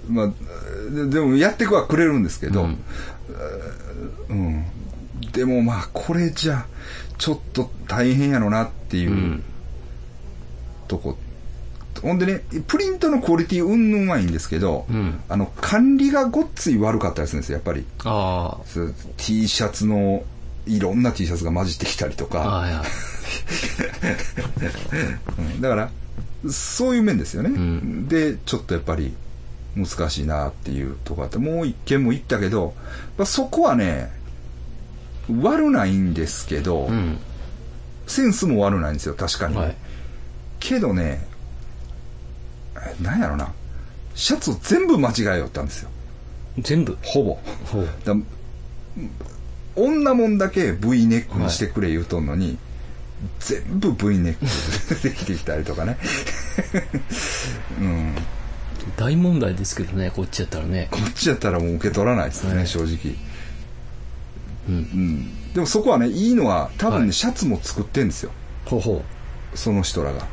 まあででもやってくはくれるんですけど、
うん。
うん。でもまあこれじゃちょっと大変やろなっていううん。とこ、ほんでねプリントのクオリティうんぬんはいいんですけど、
うん。
あの管理がごっつい悪かったりするんですよやっぱり。
あ
そう T シャツのいろんな T シャツが混じってきたりと
あ
か、だからそういう面ですよね、
ん。
でちょっとやっぱり難しいなっていうとこあってもう一件も行ったけど、まあ、そこはね悪ないんですけど、
うん。
センスも悪ないんですよ確かに、
はい。
けどねえなんやろな。シャツを全部間違えよったんですよ。
全部？
ほぼ。
ほう。
だ女もんだけ V ネックにしてくれ言うとんのに、全部 V ネックできてきたりとかね。うん。
大問題ですけどねこっちやったらね。
こっちやったらもう受け取らないですね、
はい。
正直。
うん。
うん。でもそこはねいいのは多分ね、
はい。
シャツも作ってんですよ。
ほうほ
その人らが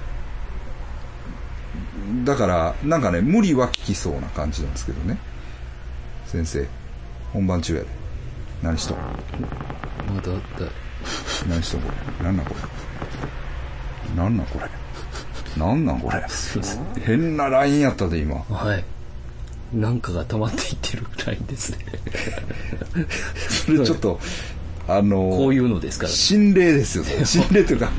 だからなんかね無理は効きそうな感じなんですけどね。先生本番中やで。何しとん？
うまだだ
何しとんこれ？何なんこれ？何なんこれ？何なんこれ？変なラインやったで今。
はい。なんかが溜まっていってるラインですね。
それちょっとあの
こういうのですか
心霊ですよ。心霊というか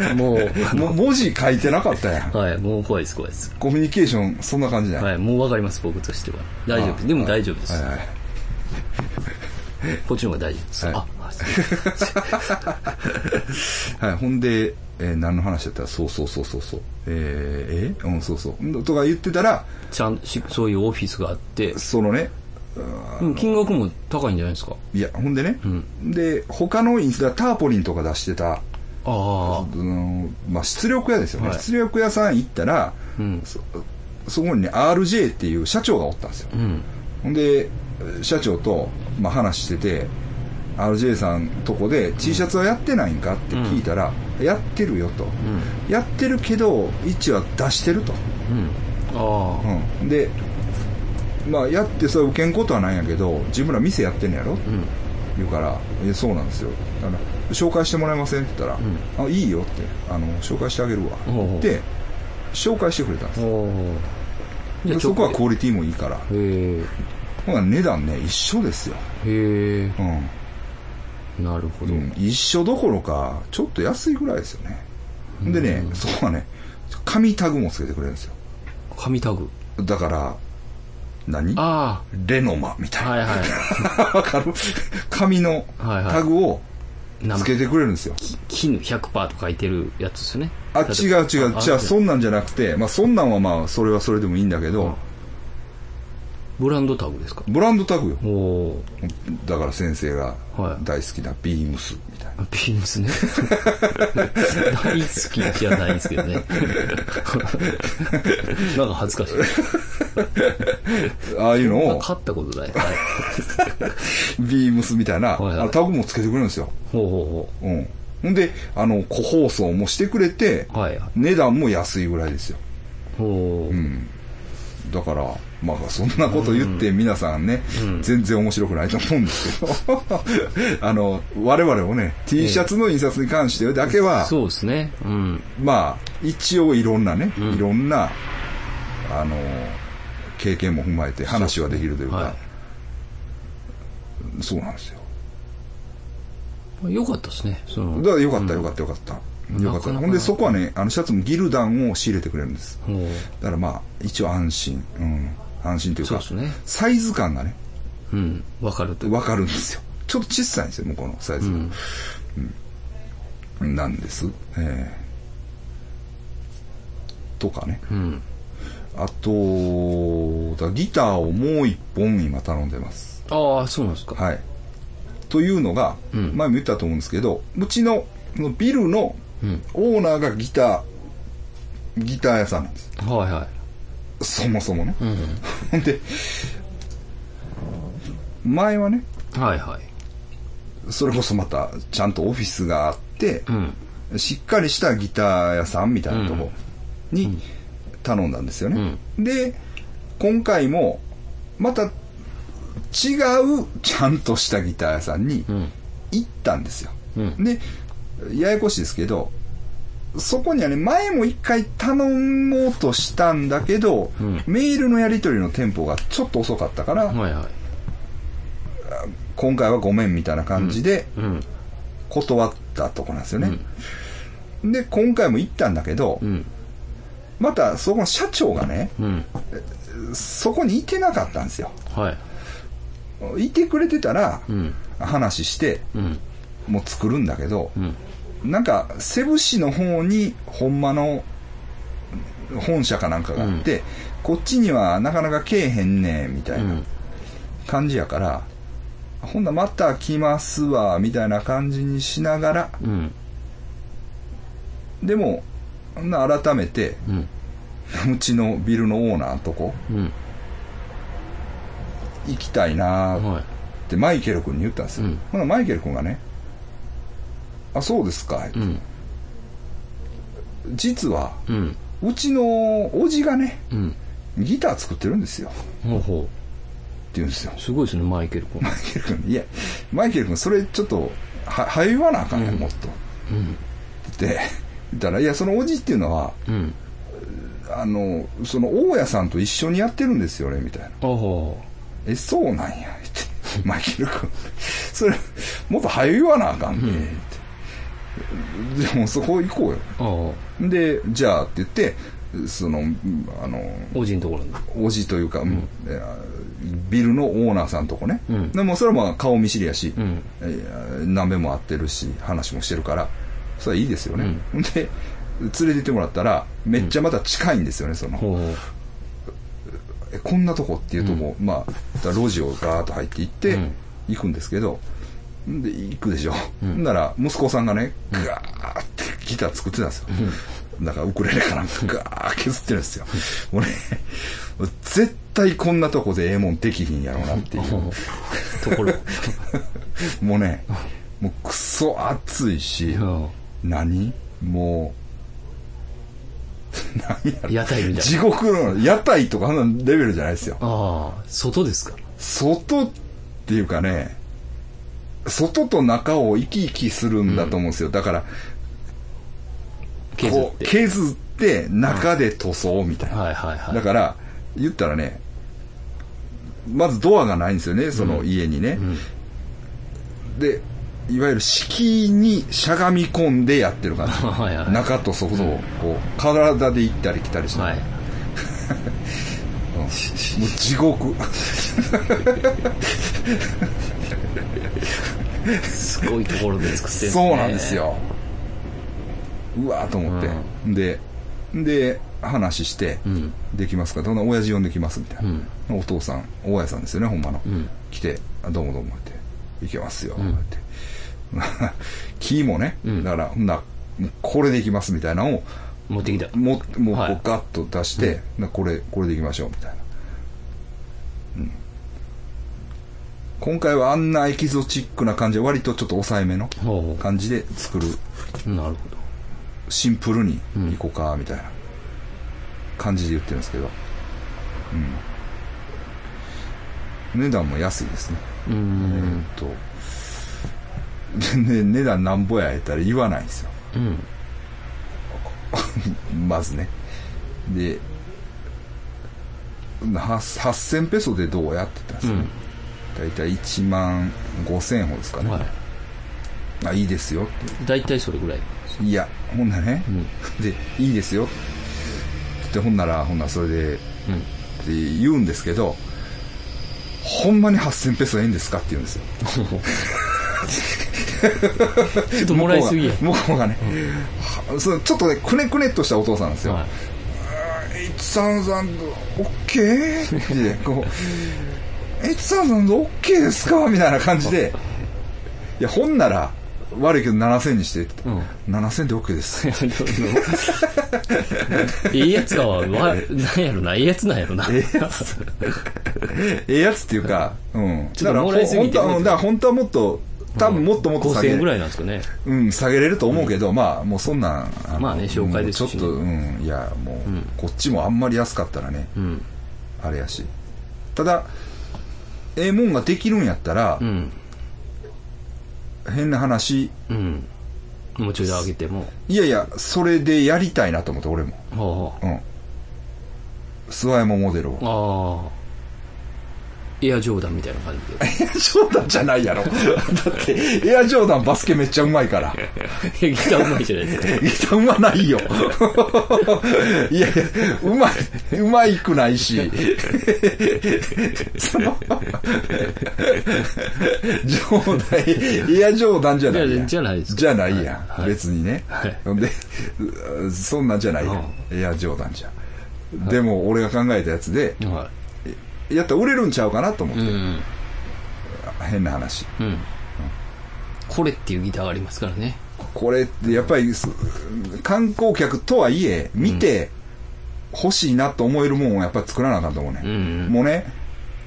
ら
もう
も文字書いてなかったやん。
はいもう怖いです怖いです。
コミュニケーションそんな感じじゃない、
はいもうわかります僕としては。大丈夫。
あ
でも大丈夫です。
はいはい。
こっちの方が大丈夫です。
はい。
あ
はい、ほんで、えー何の話だった？ら、そうそうそうそうそう。えー、え？うん、そうそう。とか言ってたら、
ちゃんしそういうオフィスがあって。
そのね、
金額も高いんじゃないですか？
いや、ほんでね、
ん。
で、他のインスタ、ターポリンとか出してた、
ああ
うん、まあ、出力屋ですよね。
はい。
出力屋さん行ったら、
うん。
そそこにね、RJ っていう社長がおったんですよ。
うん。
ほんで社長と、まあ、話してて RJ さんとこで T シャツはやってないんかって聞いたら、やってるよと、
うん。
やってるけど一は出してると、
うん。ああ
うん、でまあやってそれ受けんことはないんやけど自分ら店やってんねやろ、
うん。
言うから「えそうなんですよ。だから紹介してもらえません?」って言ったら「あいいよ」ってあの「紹介してあげるわ」
ほうほう。
で紹介してくれたんです。よで
あ
そこはクオリティもいいから。ほな値段ね一緒ですよ、
へえ
うん。
なるほど、
うん、一緒どころかちょっと安いぐらいですよね。でね、そこはね紙タグもつけてくれるんですよ。
紙タグ。
だから何？
あ
レノマみたいな。
あはいはい。
わかる？紙のタグを
な
つけてくれるんですよ。
絹100%と書いてるやつですよね。
あ、違う違う。じゃあ、そ
ん
んなんじゃなくて、まあ、そんなんはまあ、それはそれでもいいんだけど、
ブランドタグですか？
ブランドタグよ。
おお
だから先生が
はい。
大好きなビームスみたいな。
ビームスね。大好きじゃないんですけどね。なんか恥ずかしい。
ああいうのを、
買ったことない、はい、
ビームスみたいな、
はいはい。
タグもつけてくれるんですよ。
ほうほう
う。ん。ほんで、あの、個包装もしてくれて、
ほうはい。
値段も安いぐらいですよ。
ほう、
うん。だから、まあ、そんなこと言って皆さんね、全然面白くないと思うんですけど、あの、我々もね、T シャツの印刷に関してだけは、
そうですね。うん。
まあ、一応いろんなね、
ん。
いろんな、あの、経験も踏まえて話はできるというか、
は
そうなんですよ。
いよかったですね。その。
だからよかったよかったよかった。よかった。ほんで、そこはね、あの、シャツもギルダンを仕入れてくれるんです。だからまあ、一応安心。うん。安心というか、
ね
サイズ感がね、
うんわかると
わかるんですよ。ちょっと小さいんですよ、向こうのサイズが。
うん
うんなんです。えーとかね。
うん
あと、ギターをもう一本今頼んでます。
ああそうなんですか
はい。というのが、
うん
前も言ったと思うんですけど、うちののビルの
うん
オーナーがギター、ギター屋さんなんです。
はいは
そもそもね。
いうん。
で、前はね、
はいはい。
それこそまたちゃんとオフィスがあって、
うん。
しっかりしたギター屋さんみたいなとこに頼んだんですよね。で、今回もまた違うちゃんとしたギター屋さんに
うん。
行ったんですよ。
うん。
で、ややこしいですけど、そこにはね、前も一回頼もうとしたんだけど、
うん。
メールのやり取りのテンポがちょっと遅かったから、
はいはい。
今回はごめんみたいな感じで
うん。
断ったとこなんですよね。で、今回も行ったんだけど、
うん。
またそこの社長がね、
うん。
そこにいてなかったんですよ。
はい。
いてくれてたら、
うん。
話して、
うん。
もう作るんだけど、
うん
なんか、セブ市の方に、ほんまの、本社かなんかがあって、こっちにはなかなかけえへんねみた
う
いなん。感じやから、ほんならまた来ますわ、みたいな感じにしながら、
うん。
でも、なら改めて、
うん。
うちのビルのオーナーのとこ、
うん。
行きたいなーっ
はい。
てマイケル君に言ったんですよ。
うん。
ほなマイケル君がね、あ、そうですか。
うん
実は、
うん
うちのおじがね、
うん
ギター作ってるんですよ。って
ほうほ
言うんですよ
う。すごいですねマイケル君
マイケル君、いや、マイケル君、それちょっと、は、は言わなあかんねん、もっと。
うん
って言ったら、いや、そのおじっていうのは、
うん
あの、その大家さんと一緒にやってるんですよね、みたいな。
あほ
え、そうなんや、って。マイケル君。それ、もっと早言わなあかんね、って。でも、そこ行こうよ。
うああ。
で、じゃあって言って、その、あの、
おじのところに。
おじというか、うん。えービルのオーナーさんとこね。
うん。
でもそれはまあ顔見知りやし、
うん。
えー何べも会ってるし、話もしてるから、それはいいですよね。ほん。で、連れて行ってもらったら、めっちゃまた近いんですよね、その。こんなとこっていうとこ、まあ、だから路地をガーッと入っていって、
うん。
行くんですけど、んで、行くでしょ。ほんなら、息子さんがね、ガーってギター作ってたんですよ。だから、ウクレレかなんかガーッ削ってるんですよ。俺、絶対こんなとこでええもんできひんやろなっていう。
ところ。
もうね、もうクソ暑いし、
うん
何？もう、何やろ
屋台みたいな。
地獄の屋台とかあんなレベルじゃないですよ。
ああ、外ですか？
外っていうかね、外と中を生き生きするんだと思うんですよ。だから、
削
こう
って。
削って中で塗装みたいな。
はいはいはい。
だから、言ったらね、まずドアがないんですよね、その家にね。で、いわゆる敷居にしゃがみ込んでやってる感じ。
はいはい
中と外をこう、体で行ったり来たりして、
はい。
もう地獄。
すごいところで作ってるね。
そうなんです。よ。うわーと思って。で、で、話して、
うん。
できますか？どんな親父呼んできます？みたいな。
うん。
お父さん、大家さんですよね、ほんまの。
うん。
来て、あどうもどうもって、いけますよ、って。木もね、
うん
だから、ほんなこれでいきますみたいなのを、
持ってきた。
もう、もうこ
はいう
ガッと出して、なこれ、これでいきましょう、みたいな。うん。今回はあんなエキゾチックな感じで、割とちょっと抑えめの
ほ
感じで作る、
う。なるほど。
シンプルにいこうか、みたいな感じで言ってるんですけど、うん。値段も安いですね。え
ん。
ーっと、で、ね、値段なんぼや言ったら言わないんですよ。
うん。
まずね。で、は8000ペソでどうやって言ったんですよね。だいたい1万5000歩ですかね。
はい。
あ、いいですよ。
大体それぐらい。
いや、ほんならね、
うん。
で、いいですよってほんなら、ほんならそれで、
うん。
って言うんですけど、ほんまに8000ペソええんですかって言うんですよ。
ちょっともらいすぎや。
向こうが向こうがね、はそうちょっとね、くねくねっとしたお父さんなんですよ。
はい。
エイチサウザンド、オッケーって、こう、エイチサウザンド、オッケーですか？みたいな感じで、いや、ほんなら、悪いけど7000にして、
うん。
7000で OK です。
いいやつは、わ、なんやろな、いいやつなんやろな。
ええやつ。ええやつっていうか、うん。だから本当は、うんだから本当はもっと、多分もっともっと下
5000
げ
円ぐらいなんですかね。
うん、下げれると思うけど、まあ、もうそんなん、
まあね紹介ですしね
ちょっと、うん、いや、もう、
ん
こっちもあんまり安かったらね、
うん。
あれやし。ただ、ええもんができるんやったら
う、ん。
変な話、
うん。もうちょい上げても。
いやいや、それでやりたいなと思って、俺も。
ほうほ
うん。諏訪山モデルを。
エアジョーダンみたいな感じで。
エアジョーダンじゃないやろ。だって、エアジョーダンバスケめっちゃうまいから。
ギターうまいじゃないですか。
ギターうまないよ。いやいや、うまい、うまいくないし。その、ジョーダン、エアジョーダンじゃないやん。
じゃないですか
じゃないやん。
はい
別にね。
はい
で、うそんなんじゃないやん。エアジョーダンじゃ。でも、俺が考えたやつで、
は
やったら売れるんちゃうかなと思っ
い。う
て。
ん。
変な話。
うん。これっていうギターがありますからね。
これってやっぱりす観光客とはいえ見て欲しいなと思えるもんをやっぱり作らなあかんと思うね、
うん
もうね、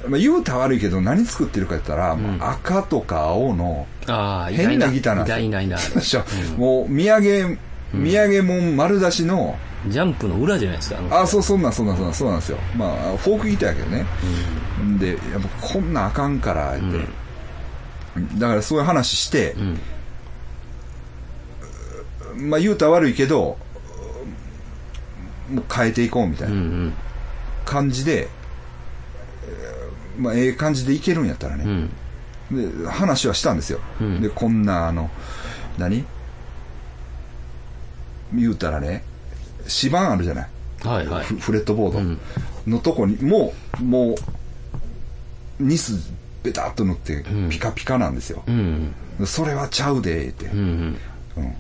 まあ、言うたら悪いけど何作ってるか言ったら、もう赤とか青の
ああ、
変なギターなん
い
ですよ
ない
もう土産土産もん丸出しの、
ジャンプの裏じゃないですか。
あそうそんなんそんなんそんなんそうなんですよ。まあフォークギターやけどね、でやっぱこんなんあかんからって、だからそういう話して、
うん。
まあ言うたら悪いけどもう変えていこうみたい
うんう。
なん。感じで、えーまあ、ええ感じでいけるんやったら
う
ね、
ん。
で話はしたんですよ、
うん。
でこんなあの何？言うたらね指板あるじゃない、
はいはい。
フフレットボード。
うん。
のとこにもうもうニスベタっと塗って
ん。
ピカピカなんですよ、
うん。
それはちゃうでって、
うんうん。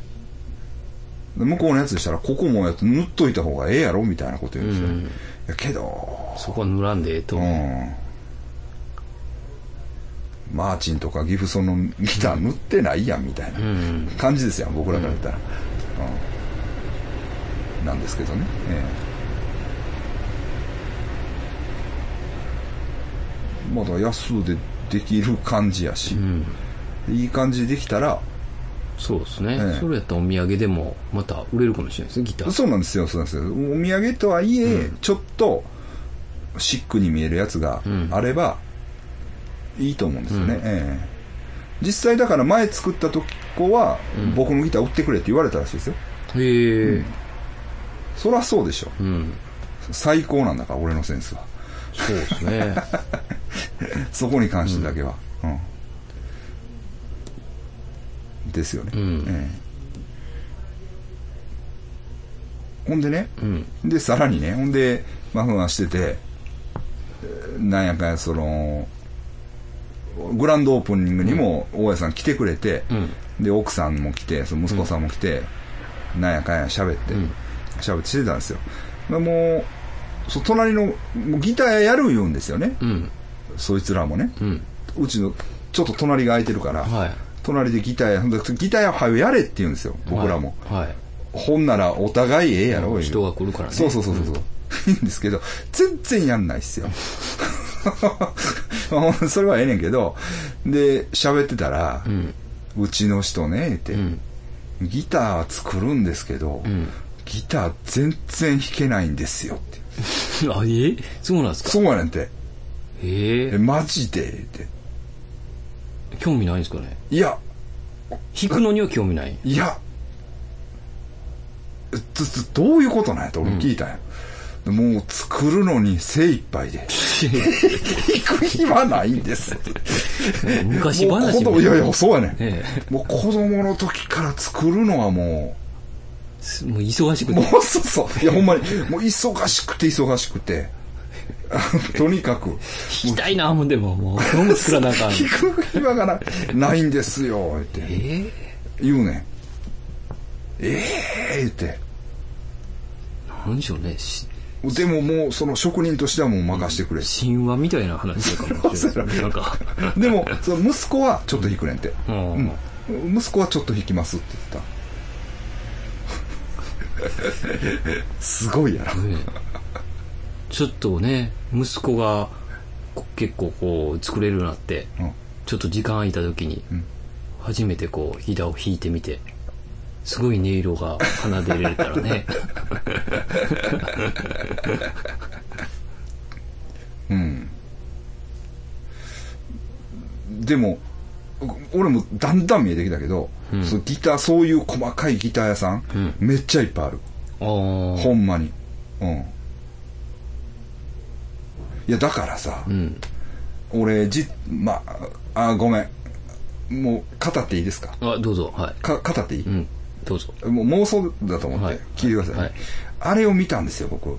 で向こうのやつでしたらここもやって塗っといた方がええやろみたいなこと言うんですよ、
うん
けど
そこは塗らんでええと。
う。ん。マーチンとかギブソンのギター塗ってないやんみたいな
うん。
感じですよ僕らから言ったら、うんなんですけどね、えまだ安うでできる感じやし、
うん。
いい感じでできたら、
そうですね。
ええ
それやったらお土産でもまた売れるかもしれないですね、ギター。
そうなんですよ、そうなんですよ。お土産とはいえ、
うん
ちょっとシックに見えるやつが
うん
あればいいと思うんですよね。
うん
ええ実際だから前作った時子は、
うん
僕のギター売ってくれって言われたらしいですよ。
へえ。
そりゃそうでしょ。
うん。
最高なんだから、俺のセンスは。
そうですね。
そこに関してだけは。うん。ですよね。
うん
ええほんでね、
うん。
で、さらにね、ほんで、マフンはしてて、えーなんやかんや、その、グランドオープニングにも大家さん来てくれて、
うん。
で、奥さんも来て、その息子さんも来て、なんやかんや喋って
うん、
喋、ってしてたんですよ。でもう、そ隣の、もうギターやる言うんですよね。
うん。
そいつらもね。
うん。
うちの、ちょっと隣が空いてるから、
はい。
隣でギターや、ギターや、はよやれって言うんですよ、僕らも。
はい。はい。
ほんならお互いええやろ、言う
人が来るからね。
そうそうそうそう。いいんですけど、全然やんないっすよ。まあそれはええねんけど、で、喋ってたら、
うん。
うちの人ね、言って、
うん。
ギターは作るんですけど、
うん。
ギター全然弾けないんですよって。
あ、え？そうなんですか？
そうやねんて。
へえ。
えマジで？って。
興味ないんですかね？
いや、
弾くのには興味ない？
いや、どういうことなんやと俺聞いたんや。もう作るのに精一杯で。弾く暇ないんです。
昔話
いやいや、そうやねん。
え
もう子供の時から作るのはも
え。もう忙しく
う、
て
も。うそうそう。いや ほんまに、もう忙しくて忙しくて。とにかく、
弾きたいな、もんでも、もう、今日も作らなあかん。
弾く暇がなないんですよ、って
え
言うねん。ええー、言って。
えなんでしょうね。し
でももうその職人としてはもう任してくれ。
神話みたいな話かもしれない。なんか。
でも、その息子はちょっと弾くねんて。
うん
うん。息子はちょっと弾きますって言った。すごいやろ。
ねちょっとね、息子がこ結構こう作れるようになって、
うん。
ちょっと時間空いた時に
うん、
初めてこう、ギターを弾いてみて、すごい音色が奏でれたらね。
うん。でも、俺もだんだん見えてきたけど、
うん
そのギター、そういう細かいギター屋さん、
うん
めっちゃいっぱいある。ほんまに。うん。いや、だからさ、
うん。
俺、じ、まあ、あ、ごめん。もう、語っていいですか？
あ、どうぞ。は
か、語っていい、
い。うん。どうぞ。
もう妄想だと思って
はい、
聞いてください、ね
はい
あれを見たんですよ、僕。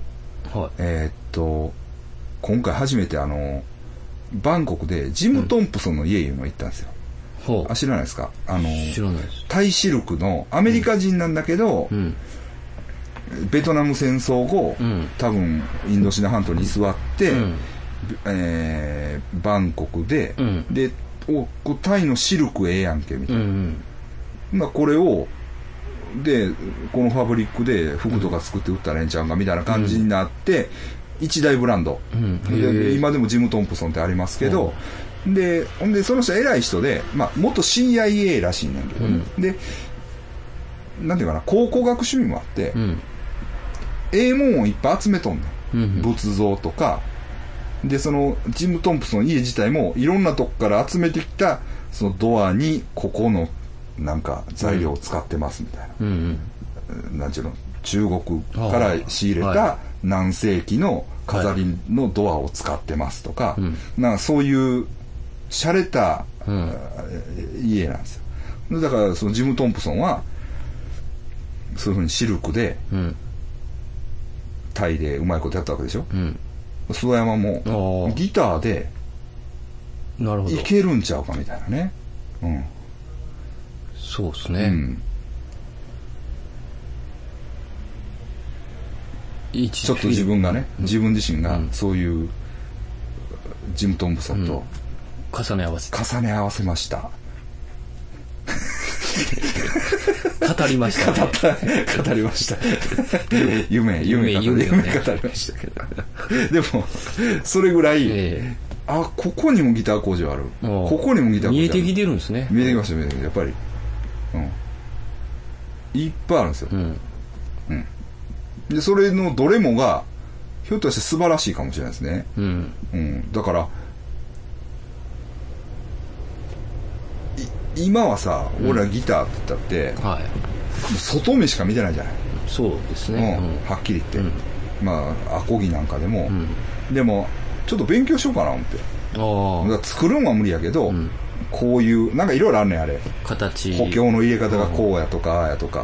はい。
えーっと、今回初めてあの、バンコクでジム・トンプソンの家いうの行ったんですよ。
ほ
あ、知らないですか？あの、
う。知らないです。
タイシルクのアメリカ人なんだけど、
うん。
ベトナム戦争後、
うん。
多分インドシナ半島に居座って、
うん。
えーバンコクで、
うん。
でおこタイのシルクええやんけみたい
うんう
な、
ん。
まあこれをでこのファブリックで服とか作って売ったらええんちゃうんかみたいな感じになって、一大ブランド、
うん。
で今でもジム・トンプソンってありますけど、でほんでその人偉い人で、まあ、元 CIA らしいねんけどね、でなんていうかな考古学趣味もあって、
うん。
ええもんをいっぱい集めとんねん。
うん。
仏像とか。でそのジム・トンプソンの家自体もいろんなとこから集めてきたそのドアにここのなんか材料を使ってますみたいな、
うん。うん。
なんちゅうの中国から仕入れた何世紀の飾りのドアを使ってますとか、
うん。
なんかそういう洒落た、
うん。
えー家なんですよ。だからそのジム・トンプソンはそういうふうにシルクで
うん。
タイでうまいことやったわけでしょ？
うん。
諏訪山もギターでい。けるんちゃうかみたいなね。うん、
そうですね。
うん、
一
ちょっと自分がね自分自身が
うん。
そういうジム・トンプソンと
重ね合わせて。
重ね合わせました、
語りましたね。
語りました。夢夢語り
夢夢をね。
夢語りましたけど。でもそれぐらい、
え
ああここにもギター工場ある。ここにもギター工場ある。
見えてきてるんですね。
見えてきました見えてきやっぱり。うん。いっぱいあるんですよ。
うん。
でそれのどれもがひょっとして素晴らしいかもしれないですね。
うん。
うん。だから今はさ俺らギターって言ったって、も
は
う外目しか見てないじゃない、
い。そうです
うん。
ね。
はっきり言って、
うん。
まあアコギなんかでも、
うん。
でもちょっと勉強しようかな思って。
うん。あ
作るんは無理やけど、
うん。
こういうなんかいろいろあんねんあれ。
あ。形。
補強の入れ方がこうやとかああやとか、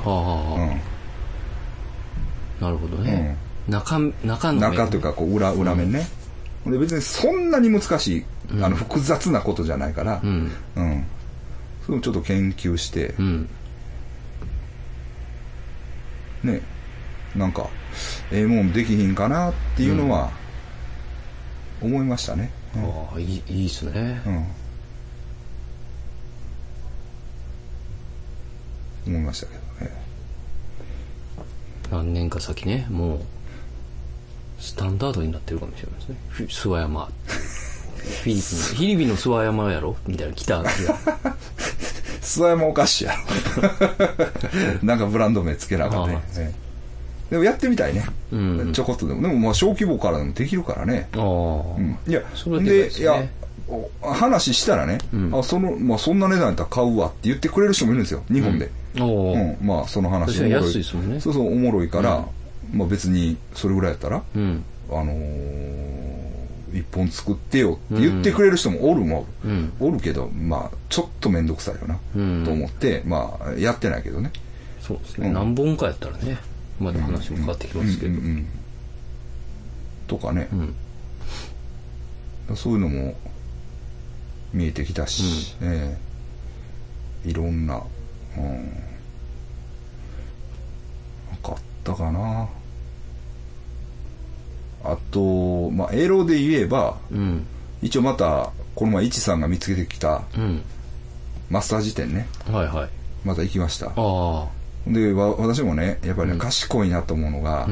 なるほどね。中、中
うん、
の面。
中というかこう裏裏面ね、で別にそんなに難しい、あの複雑なことじゃないから。
う、ん。
ちょっと研究して
う、ん。
ねなんかええもんできひんかなっていうのは思いましたね、
ああ、いい、いいっすね
う。ん思いましたけどね
何年か先ね、もう、スタンダードになってるかもしれないですね。諏訪山。フィリピン、フィリピンの諏訪山やろ？みたいな、来たが。
諏訪山お菓子やろ。なんかブランド名つけなあかんねでもやってみたいね、
うん。
ちょこっとでも。でもまあ小規模からでもできるからね、
ああ。
うん、いや
それはでかいです
いや話したらね、
うん。
あそのまあ、そんな値段やったら買うわって言ってくれる人もいるんですよ。日本で、
お
う。ん。
ー
まあその話もろ
安いですもんね。
そうそうおもろいから、まあ、別にそれぐらいやったら、
うん。
あのー一本作ってよって言ってくれる人もおるもおる、
うん。
おるけどまあちょっと面倒くさいよな、
うん。
と思ってまあやってないけどね。
そうですね。
うん。
何本かやったらね、まだ話も変わってきますけど。
うんうんうんとかね。
う、ん。
そういうのも見えてきたし、ええ。いろんな、うん、なんかあったかなあと、まあ、エロで言えば
うん。
一応またこの前イチさんが見つけてきた
うん。
マッサージ店ね
はいはい。
また行きました
あ
でわ私もねやっぱりね、
うん
賢いなと思うのが。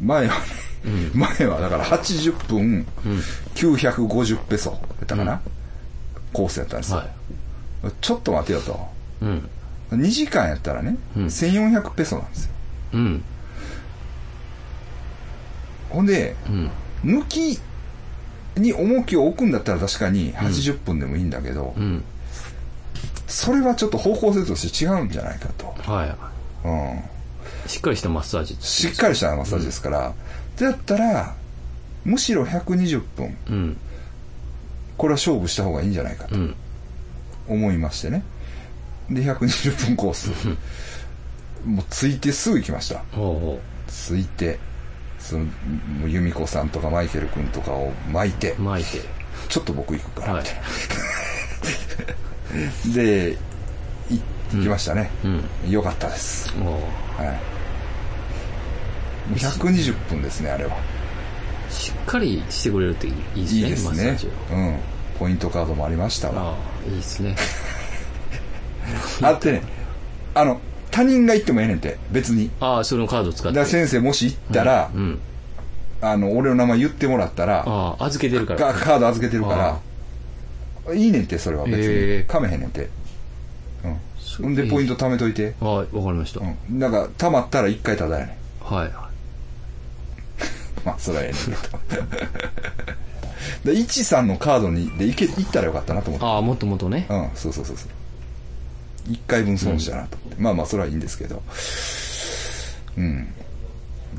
前はね、前はだから80分
うん。
950ペソやったかな、
うん
コースやったんですよ、
は
ちょっと待てよと
い。うん。
2時間やったらね、
うん
1400ペソなんですよ
うん。
ほんで
うん。
抜きに重きを置くんだったら確かに80分でもいいんだけど、
うん。
それはちょっと方向性として違うんじゃないかと、
は
うん、
い。しっかりしたマッサージ。
しっかりしたマッサージですから、だったらむしろ120分
うん。
これは勝負した方がいいんじゃないかと
うん。
思いましてねで120分コースもう着いてすぐ行きました
ほうほ
着いてその由美子さんとかマイケル君とかを巻いて
う。巻いて。
ちょっと僕行くから
はい
みたいな、でい行きましたね、
うん。
よかったですはいもう120分ですねあれは
しっかりしてくれるといいいいですね、
いいですね。うんポイントカードもありましたわ
ああ、いいですね。
あってねあの他人が行ってもええねんて別に。
ああ、そのカード使って。
だから先生もし行ったら、
うん。
あの俺の名前言ってもらったら
ああ、預けてるから。
カカード預けてるから。いいねんてそれは別に、かめへんねんて。うん。
す
ほんでポイント貯めといて。
はい、わかりました。
うん。なんか貯まったら一回ただやねん。
はい。
まあそれはええねんけど。で一さんのカードにで行け行ったらよかったなと思って。
ああ、もっともっとね。
うんそうそうそうそう一回分損したなと思って、まあまあそれはいいんですけど。うん。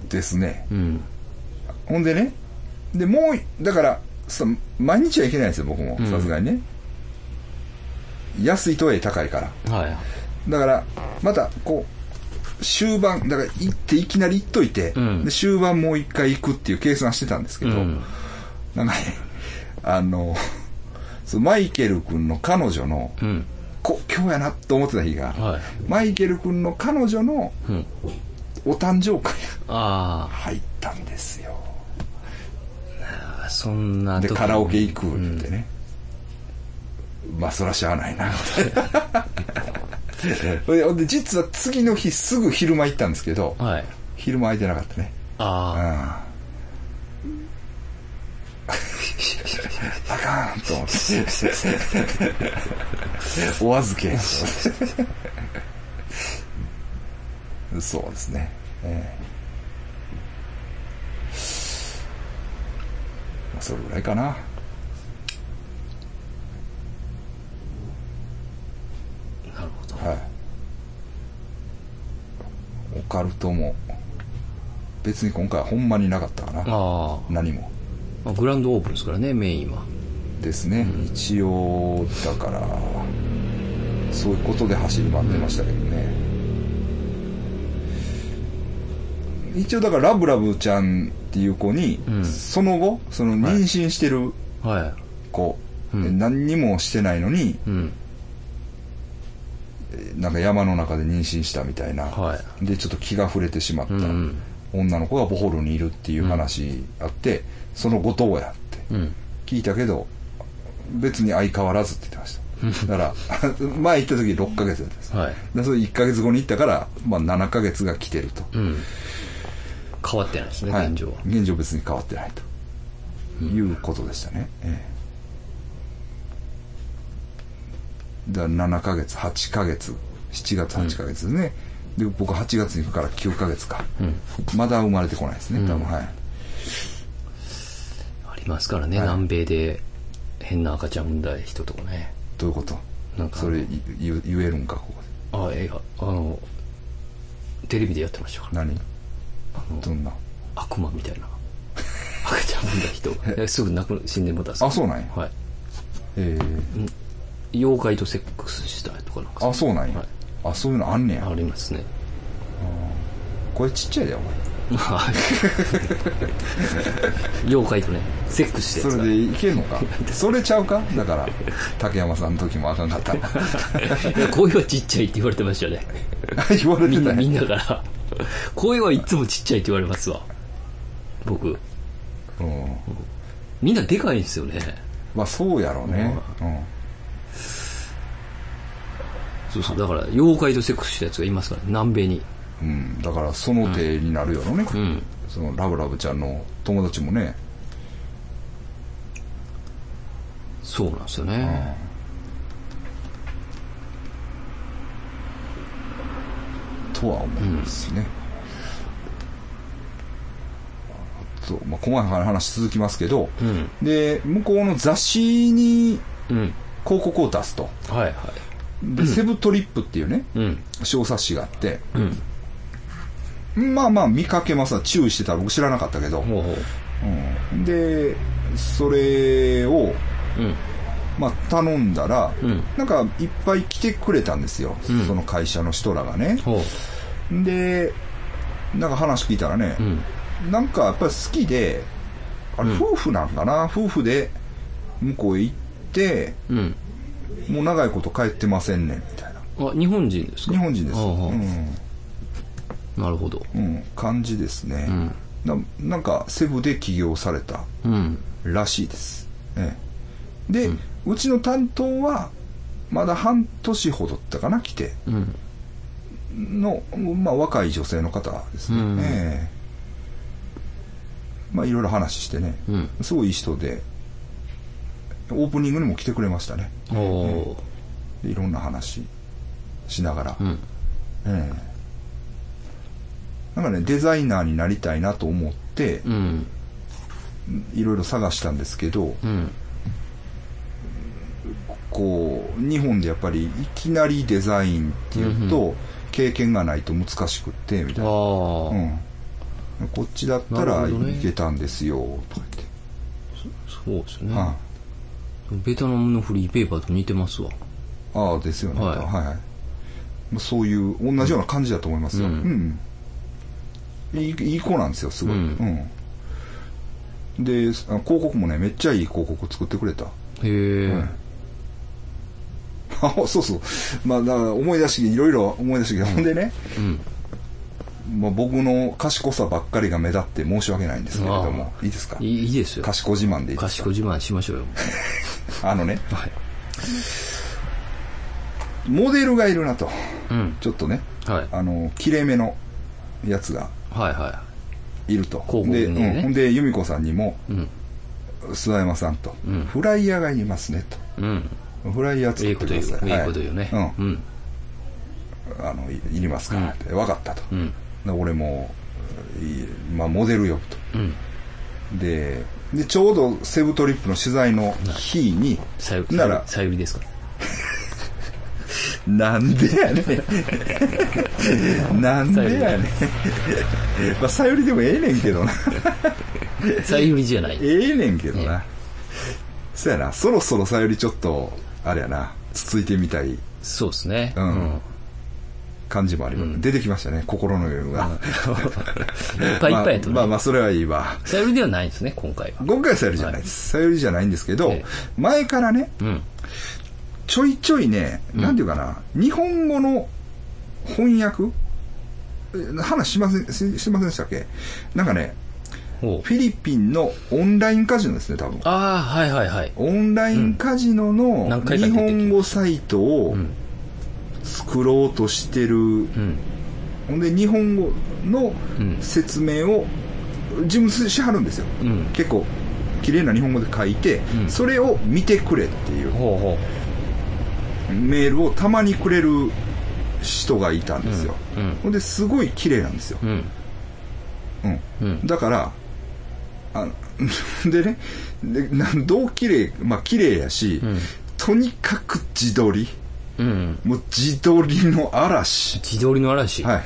ですね。
うん。
ほんでね。でもうだからさ毎日は行けないんですよ僕も。
うん。
さすがにね、安いとはいえ高いから。
はい。
だからまたこう終盤だから行っていきなり行っといて、
うん。
で終盤もう一回行くっていう計算してたんですけど、
うん。
なんかねあの そうマイケル君の彼女の
うん。
こ今日やなと思ってた日が、
はい。
マイケル君の彼女の
うん。
お誕生会が
あ
入ったんですよ。
あ、そんな時
でカラオケ行くってね、まあそらしゃあないな。ほんで実は次の日すぐ昼間行ったんですけど
はい。
昼間空いてなかったね。
あ
うん かんと思って。お預け。そうですね。ええまあ、それぐらいかな。
なるほど。
はい。オカルトも、別に今回はほんまになかったかな。
あ
何も。
あ、まあグランドオープンですからね、メインは。
ですね。一応、だから、そういうことで走り回ってましたけどね。一応だからラブラブちゃんっていう子に、
うん
その後、その妊娠してる
は
子、
うん
で何にもしてないのに、
い。うん。
なんか山の中で妊娠したみたいな、
は
でちょっと気が触れてしまった、
うんうん
女の子がボホルにいるっていう話あって、その後どうやって。
うん。
聞いたけど別に相変わらずって言ってました。だから 前行った時6ヶ月だったんです、
はい。
でそれ1ヶ月後に行ったから、まあ、7ヶ月が来てると、
うん。変わってないですね、
はい。
現状は。
現状別に変わってないと。いうことでしたね、ええ。だから7ヶ月8ヶ月7月8ヶ月ですね、で僕8月に行くから9ヶ月か、
うん。
まだ生まれてこないですね多分、はい。
ありますからね、
はい。
南米で変な赤ちゃん産んだ人とかね。
どういうこと？
なんか。
それい言言えるんかここで。
あ、映画、あの、テレビでやってましたから。
何？
あの
どんな？
悪魔みたいな。赤ちゃん産んだ人。がすぐ亡く死んでもた
あそうなんや。
はい。
え
妖怪とセックスしたとかなんか。
ー、あそうなんや、
はい
あそういうのあんねや。
ありますね。
これちっちゃいでお前。
は い妖怪とねセックスして
それでいけんのか？それちゃうか？だから竹山さんの時もあかんかった。の
声はちっちゃいって言われてましたよね。
言われ
みんな
てた
みんなから。声はいつもちっちゃいって言われますわ。僕。
うん。
みんなでかいんですよね。
まあそうやろうね、うん
そうそう。だから妖怪とセックスしたやつがいますから南米に。
うん、だからその手になるよね、
うん。
そのラブラブちゃんの友達もね、
そうなんですよね。
とは思いますね、あと、まあ、細かい話続きますけど、
うん。
で向こうの雑誌に
うん。
広告を出すと。
はいはい
で、セブトリップっていうね
うん。
小冊子があって
うん。
まあまあ見かけます。わ注意してたら僕知らなかったけど、
ほう
ん。でそれを
うん。
まあ、頼んだら、
うん。
なんかいっぱい来てくれたんですよ、
うん。
その会社の人らがね。でなんか話聞いたらね
う、ん。
なんかやっぱり好きであれ
うん。
夫婦なんかな、夫婦で向こうへ行って
うん
もう長いこと帰ってませんねんみたいな。
あ日本人ですか？
日本人です、
ほう
ん。
なるほど。
うん、感じですね、
うん。
ななんかセブで起業された
うん。
らしいです、ええ、で、うちの担当はまだ半年ほどったかな来て。
うん。
の、まあ、若い女性の方ですね、
うん。
ええ。まあいろいろ話してね、
うん。
すごいいい人でオープニングにも来てくれましたね。
おお
でいろんな話しながら、
うん。
ええ。なんかねデザイナーになりたいなと思って
うん。
いろいろ探したんですけど
うん。
こう日本でやっぱりいきなりデザインっていうと、経験がないと難しくってみたいな、うん、こっちだった
な
らいけたんですよとか言って、
そうですね。
あ
ベトナムのフリーペーパーと似てますわ。
ああですよね。
はい。
はい、そういう同じような感じだと思いますよ、
う
うん。んいいいい子なんですよすごい、
う
うん。んであ広告もねめっちゃいい広告作ってくれた。
へえ。
はい。あそうそう。まあだから思い出していろいろ思い出してきて、ほんでね、
うん。
まあ、僕の賢さばっかりが目立って申し訳ないんですけれどもいいですか？
いいいいですよ。
賢自慢でいいですか？
賢自慢しましょうよ
あのね
はい
モデルがいるなと
うん
ちょっとね
はい
あの切れ目のやつが
はいはい
いると
広告
で、
にね
うん、ほんで由美子さんにも
うん
諏訪山さんと、
うん
フライヤーがいりますね
うん。
と。フライヤー作
ええ
ってください。
こと言う。ええこと言うね。
はいうん。
うん。
あの、いいりますからって。分かったと。
うん。
で俺も、いいまあ、モデルよと。
うん。
で、で、ちょうどセブトリップの取材の日に、
さゆ、
なら
さゆりですか？
なんでやねん。なんでやねん。まあ、さゆりでもええねんけどな。
さゆりじゃない。
ええねんけどな。そやな、そろそろさゆりちょっと、あれやな、つついてみたい
そうですね。
うん感じもあります。出てきましたね、心の余裕が。
いっぱいいっぱいやとね。
まあまあまあ、それはいいわ。
さゆりではないんですね、今回は。
今回はさゆりじゃないです。さゆりじゃないんですけど
ええ、
前からね、
うん。
ちょいちょいね、なんていうかな、日本語の翻訳え話しません、ししませんでしたっけ？なんかね。フィリピンのオンラインカジノですね、多分。
ああ、はいはいはい。
オンラインカジノの日本語サイトを
ん
作ろうとしてる。
うん。
ほんで、日本語の
うん
説明を自分しはるんですよ。
うん。
結構、綺麗な日本語で書いて、
うん
それを見てくれっていうメールをたまにくれる人がいたんですよ。ほんで、すごい綺麗なんですよ。
うん。
だから、あ でね、でなどう綺麗、まあ綺麗やし、
うん
とにかく自撮り。
うん。
もう自撮りの嵐。
自撮りの嵐？
はい。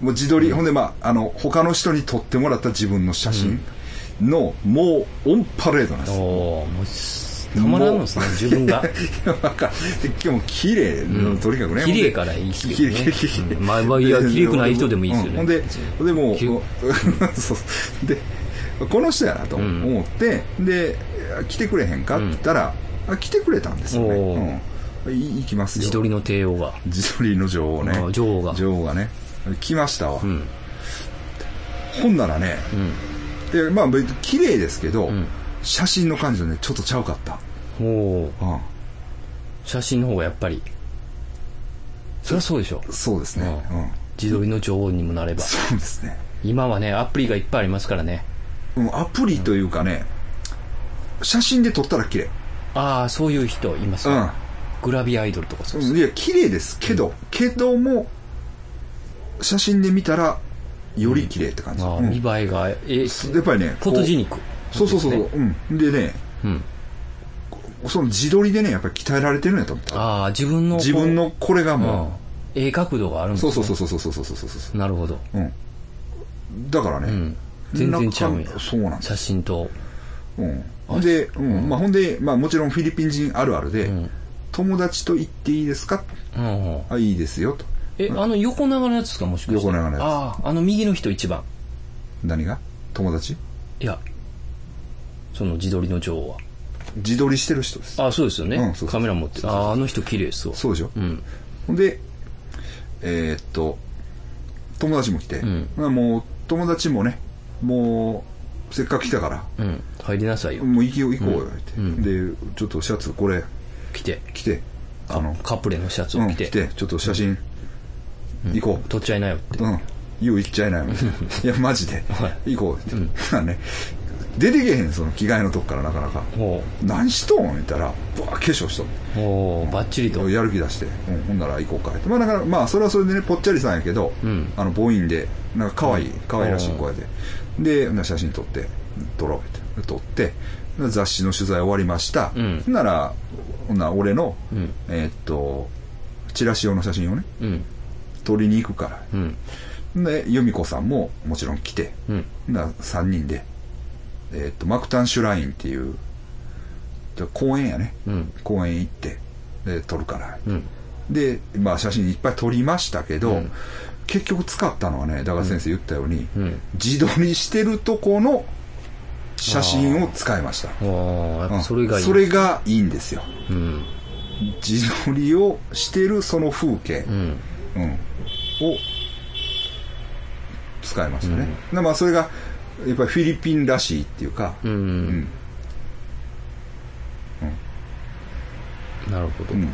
もう自撮り、ほんでまあ、あの、他の人に撮ってもらった自分の写真の、もうオンパレードなんです。
おーもうす、たまらんのですね、自分が。
なんか、今日も綺麗、
うん
とにかくね。
綺麗からいいですけどね
綺麗綺麗綺麗
うんまあまあいや綺麗くない人でもいいですよね
うんほんで、ほんでもう、そう。で、この人やなと思って、で、来てくれへんかって言ったら、あ来てくれたんですよね。い行きますよ。
自撮りの帝王が。
自撮りの女王ね
あ。女王が
女王がね。来ましたわ。
うん。
ほんならね、
うん。
でまあ綺麗ですけど、
うん
写真の感じとね、ちょっとちゃうかった。
おー
うん
写真の方がやっぱり。そりゃそうでしょ。
そうですね。
う
うん
自撮りの女王にもなれば。
そうですね。
今はね、アプリがいっぱいありますからね。
うん、アプリというかね、写真で撮ったら綺麗。
ああ、そういう人います
うん。
グラビアアイドルとかそう
うんいや、綺麗ですけど、けども、写真で見たら、より綺麗って感じ。
あ見栄えが、え、
やっぱりね、
フォトジニ
こ
ック。
うそうそうそうそう、うん。でね、
うん。
その自撮りでね、やっぱり鍛えられてるんやと思った。
ああ、自分の。
自分のこれが
うん
も。
ええ角度があるん
う、
ですね
そうそうそうそうそうそうそうそうそう。
なるほど。
うん。だからね、
うん。全然ちゃうんや
そうなんです
写真と。
うん。で、うん、まあほんで、まあもちろんフィリピン人あるあるで、
うん。
友達と行っていいですか？
うんうん。
あ、いいですよと。
え、あの横長のやつですか？もしかして。
横長のやつ
ああ、あの右の人一番。
何が？友達？
いや、その自撮りの女王は。
自撮りしてる人です。
ああ、そうですよね。
うん
カメラ持ってる。ああ、あの人綺麗ですわ。
そうでしょ
うん。
ほんで、えーっと、友達も来て、
うん
まあもう友達もね、もう、せっかく来たから、
うん。入りなさいよ。
もう行きよ行こうよ、って、
うん
で、ちょっとシャツこれ
来て。
着て、あの、
カプレのシャツ
うん、
を着て。
着て、ちょっと写真、行こう。
撮っちゃいなよって。
うん。よう行っちゃいないもん。いや、マジで。
は
行こうって。まあね、出てけへん、その着替えのとこからなかなか。
ほ
何しとん？言ったら、ぶわ化粧しとん
う。ほう、バッチリと。
やる気出して、うん、ほんなら行こうかって。まあだから、まあそれはそれでね、ぽっちゃりさんやけど、
うん
あの、母音で、なんか可愛い、可愛らしい子やで。で、写真撮って、撮ろうって。撮って、雑誌の取材終わりました。
うん
ほんなら、ほんなら俺の、
うん。
えーっと、チラシ用の写真をね、
うん。
撮りに行くから。
うん。
で、由美子さんももちろん来て、
うん。
なら3人で、えーっと、マクタンシュラインっていう、で公園やね。
うん。
公園行って、で、撮るから。
うん。
で、まあ写真いっぱい撮りましたけど、
うん
結局使ったのはね、だから先生言ったように、
うん。
自撮りしてるとこの写真を使いました。
それがいい。
それがいいんですよ。
うん。
自撮りをしてるその風景、
うん。
うんを使いましたね。でまあそれが、やっぱりフィリピンらしいっていうか、
う。
うんん。
なるほど。
うん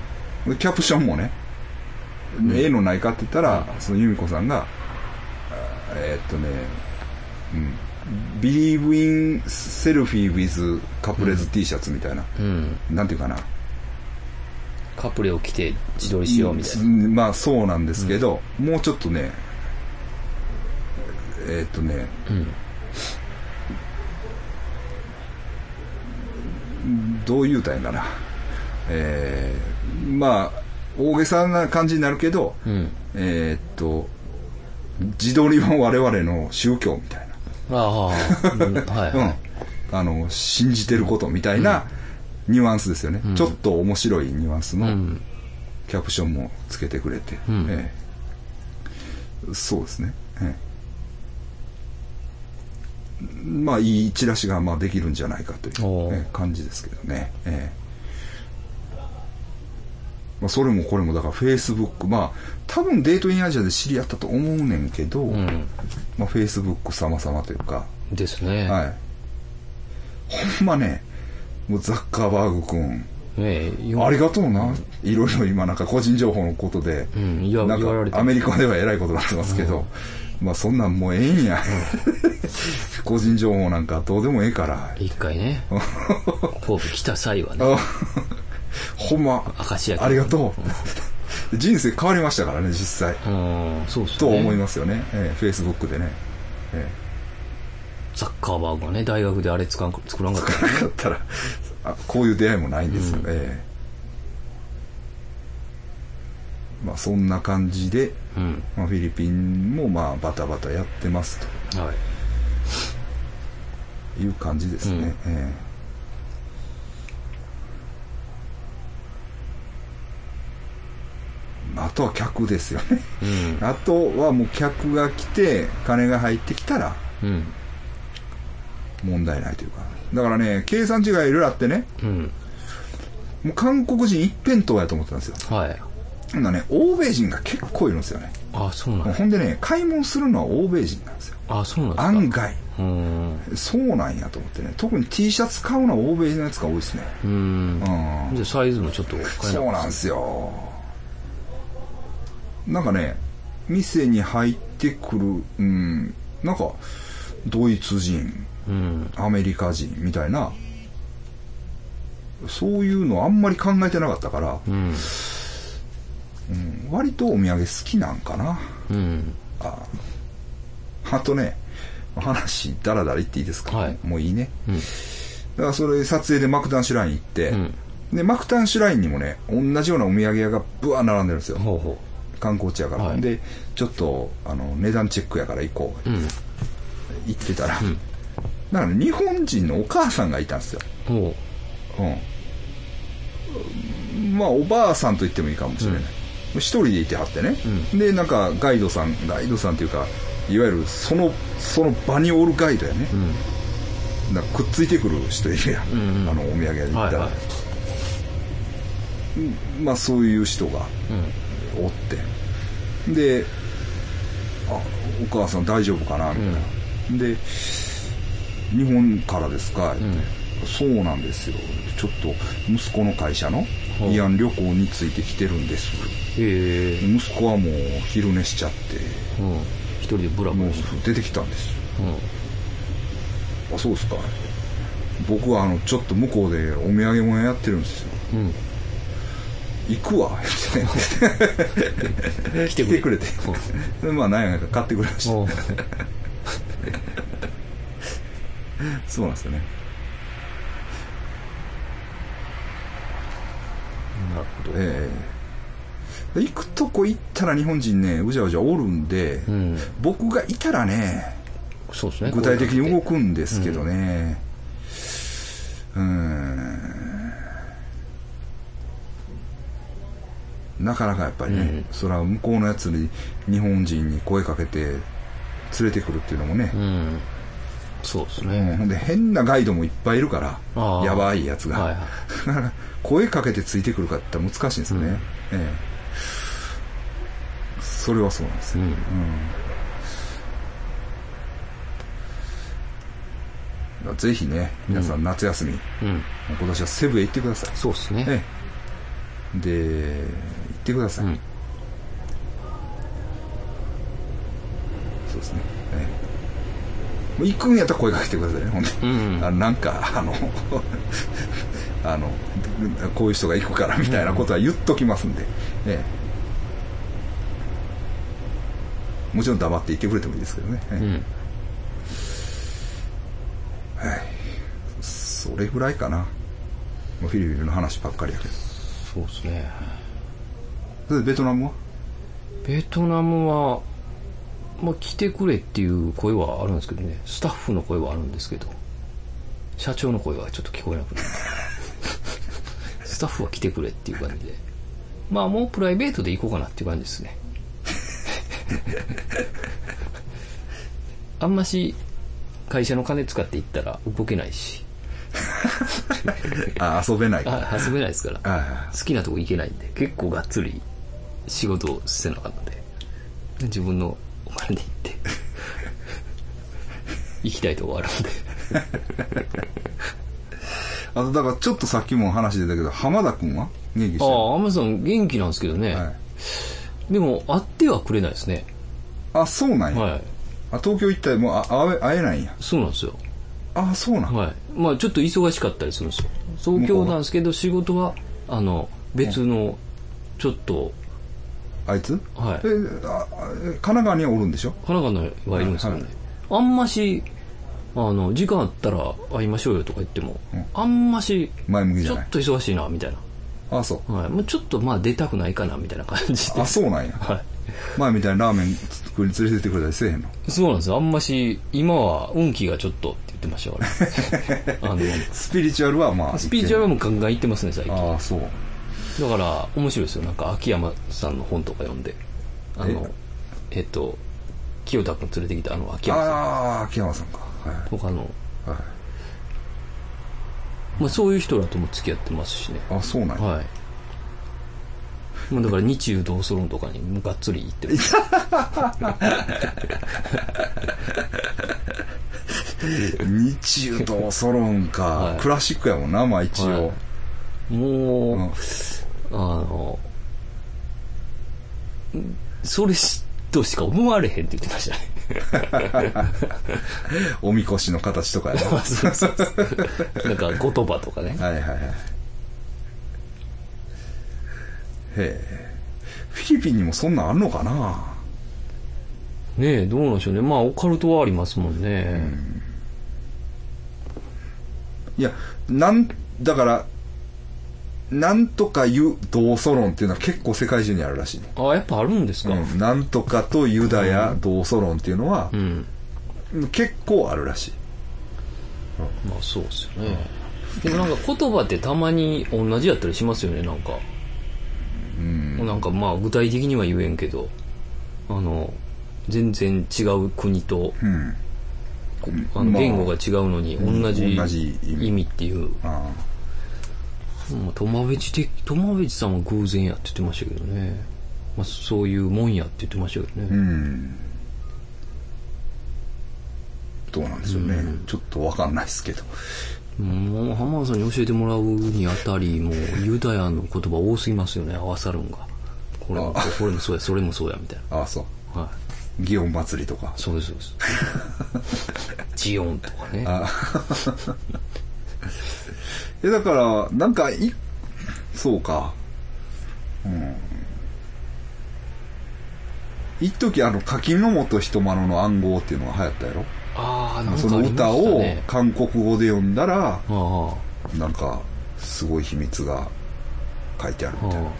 でキャプションもね、絵のないかって言ったら、その由美子さんが、あえーっとね、うん、Believe in Selfie with カプレズ T シャツみたいな、
うん。
なんていうかな
カプレを着て自撮りしようみたいな。
うんまあそうなんですけど、もうちょっとねえーっとね
うん。
どう言うたんかなえーまあ大げさな感じになるけど、
うん。
えーっと自撮りは我々の宗教みたいな
ああ、うん はい
うん。
はい。
あの信じてることみたいなニュアンスですよね、ちょっと面白いニュアンスの
うん。
キャプションもつけてくれて、
うん。
ええ。そうですね、ええ。まあいいチラシがまあできるんじゃないかという、感じですけどね、ええまあ、それもこれもだからフェイスブックまあ多分デートインアジアで知り合ったと思うねんけど、
うん。
まあ、フェイスブック様々というか、
ですね。
はい。ほんまね、もうザッカーバーグ君、
ね
ありがとうな。いろいろ今なんか個人情報のことで、
うん
なんかアメリカでは偉いことになってますけど、まあそんなんもうええんや。個人情報なんかどうでもええから。
一回ね、神戸来た際はね、
あ ほんま。ありがとう。人生変わりましたからね、実際。
うん、そうっすね。
と思いますよね。ええ、Facebook でね。え
ザッカーバーグがね、大学であれ作らん作らんかったら
え。だったら、あこういう出会いもないんですよ。ええまあそんな感じで、
うん。
まあ、フィリピンもまあバタバタやってます
はい。
という感じですね。
うん
ええあとは客ですよね。
うん。
あとはもう客が来て、金が入ってきたら
うん。
問題ないというか。だからね、計算違いいろいろあってね、
うん。
もう韓国人一辺倒やと思ってたんですよ。
はい。
ほんならね、欧米人が結構いるんですよね。
あ、そうなんだ。
ほんでね、買い物するのは欧米人なんですよ。
あ、そうなん。
案外。
うん。
そうなんやと思ってね。特に T シャツ買うのは欧米のやつが多いですね。
うん。
うん。
じゃあサイズもちょっと
そうなんですよ。なんかね、店に入ってくる、うん、なんか、ドイツ人、
うん。
アメリカ人みたいな、そういうのあんまり考えてなかったから、
うん。
うん割とお土産好きなんかな。
うん。
ああとね、話、だらだら言っていいですか、
はい
もういいね。
うん。
だからそれ撮影でマクタンシュライン行って、
うん。
で、マクタンシュラインにもね、同じようなお土産屋がブワー並んでるんですよ。
ほ
観光地やから。
はい
で、ちょっと、あの、値段チェックやから行こう。
う。うん。
行ってたら、
ん
だから日本人のお母さんがいたんですよ。
ほ
うん。まあ、おばあさんと言ってもいいかもしれない。一人でいてはってね、
う
で、なんかガイドさん、ガイドさんっていうか、いわゆるその、その場におるガイドやね。
う。うん。
なんかくっついてくる人いるやん。
うんうん
あの、お土産屋に行ったら。
はいはい。
まあ、そういう人が
うん。
おって。で、あ、お母さん大丈夫かなみたいな。で、日本からですか、ってそうなんですよ。ちょっと息子の会社の慰安旅行についてきてるんです。
へえ。
息子はもう昼寝しちゃって、
うん。一人でブラブラ
出てきたんですよ。
うん。
あ、そうですか。僕はあの、ちょっと向こうでお土産物やってるんですよ。
うん。
行くわ、って。
来て
来てくれて。でまあ、何やか買ってくれました。そうなんですよね。
なるほど。
ええ行くとこ行ったら日本人ね、うじゃうじゃおるんで、
うん。
僕がいたらね、
そうですね。
具体的に動
く。
くんですけどね。うーん。なかなかやっぱりね、
うん
それは向こうのやつに日本人に声かけて連れてくるっていうのもね
う、ん。そうです
うん
ね。
ほんで変なガイドもいっぱいいるからやばいやつが。
はいはい。
声かけてついてくるかって難しいんですよね。
うん
ええ。それはそうなんですよ。
うん。
うんぜひね、皆さん夏休み、
うん。
今年はセブへ行ってください。
そうですね。
ええ。で、行ってください。
うん。
そうですね。え行くんやったら声かけてくださいね。ほんで、
うん
あなんかあの あのこういう人が行くからみたいなことは言っときますんで、ええ。もちろん黙って言ってくれてもいいですけどね、ええ。
うん。
それぐらいかな。フィリピンの話ばっかりやけど。
そうですね
ベトナムは？
ベトナムはまあ来てくれっていう声はあるんですけどね。スタッフの声はあるんですけど。社長の声はちょっと聞こえなくなる。スタッフは来てくれっていう感じで。まあもうプライベートで行こうかなっていう感じですね。あんまし会社の金使って行ったら動けないし。
あ遊べない
あ遊べないですから。
あ
好きなとこ行けないんで。結構がっつり仕事をせなかったんで自分のお金で行って 行きたいとこあるんで。
あとだからちょっとさっきも話出たけど浜田君は？元気してる？
ああアマゾン元気なんですけどね、
はい。
でも会ってはくれないですね。
あそうなんや、
はい。
あ東京行ったらもうあ会え会えないんや。
そうなんですよ。
あそうなん、
はい。まあちょっと忙しかったりするんですよ。東京なんですけど仕事はあの別のちょっと
あいつ？
はい。
えああ神奈川にはおるんでしょ？
神奈川のはいるんですけどね、
はい
あんましあの時間あったら会いましょうよとか言っても、
うん。
あんまし
前向きじゃない？
ちょっと忙しいなみたい
あそう。
な、はい、もうちょっとまあ出たくないかなみたいな感じで。
あそうなんや。
はい。
前みたいにラーメン作りに連れてってくれたりせえへんの？
そうなんですよ。あんまし今は運気がちょっとって言ってましたから あの
スピリチュアルはまあ
スピーチュアルもガンガン言ってますね最近。
ああそう
だから面白いですよ。なんか秋山さんの本とか読んで。あのえ？っと清田君連れてきたあの秋山さん。
ああ秋山さんか。はい。
とかの、
はい。
まあ、そういう人らとも付き合ってますしね。
あそうなんや、
はい。まあだから日中同ソロンとかにがっつり行ってます。
日中とソロンか、
はい。
クラシックやもんなまあ一応、
はい。もう、
うん
あの、それとしか思われへんって言ってましたね。
おみこしの形とかやなは
そうそうそうなんか言葉とかね
い。はいはいへえフィリピンにもそんなんあんのかな？
ねえ、どうなんでしょうね。まあオカルトはありますもんね。
いやなんだからなんとかユ同ソロンっていうのは結構世界中にあるらしいね、
あ、やっぱあるんですか？
うん、なんとかとユダヤ同ソロンっていうのは
うん。
結構あるらしい。
まあそうですよね。でもなんか言葉ってたまに同じやったりしますよね、なんか。
うん。
なんかまあ具体的には言えんけど、あの、全然違う国と、
うん。
あの
まあ。
言語が違うのに
うん。
同じ
意味。
っていう。
あ
まあ、友淵的、友淵さんは偶然やって言ってましたけどね。まあそういうもんやって言ってましたけど
あう
ね。
んどうなんでしょうね、ちょっとわかんないですけど
もう浜田さんに教えてもらうにあたり、もうユダヤの言葉多すぎますよね、合わさるんが。これも、
あ
これもそうや、それもそうや、みたい
ああそう
な。はい。
祇園祭りとか
そうです、そうです。ジオンとかね。
あえだからなんかいそうか。うん。一時あの柿の本人丸の暗号っていうのが流行ったやろ？
ああ、なんか
その歌を。韓国語で読んだら
あ
なんかすごい秘密が書いてあるみたいな。
あ。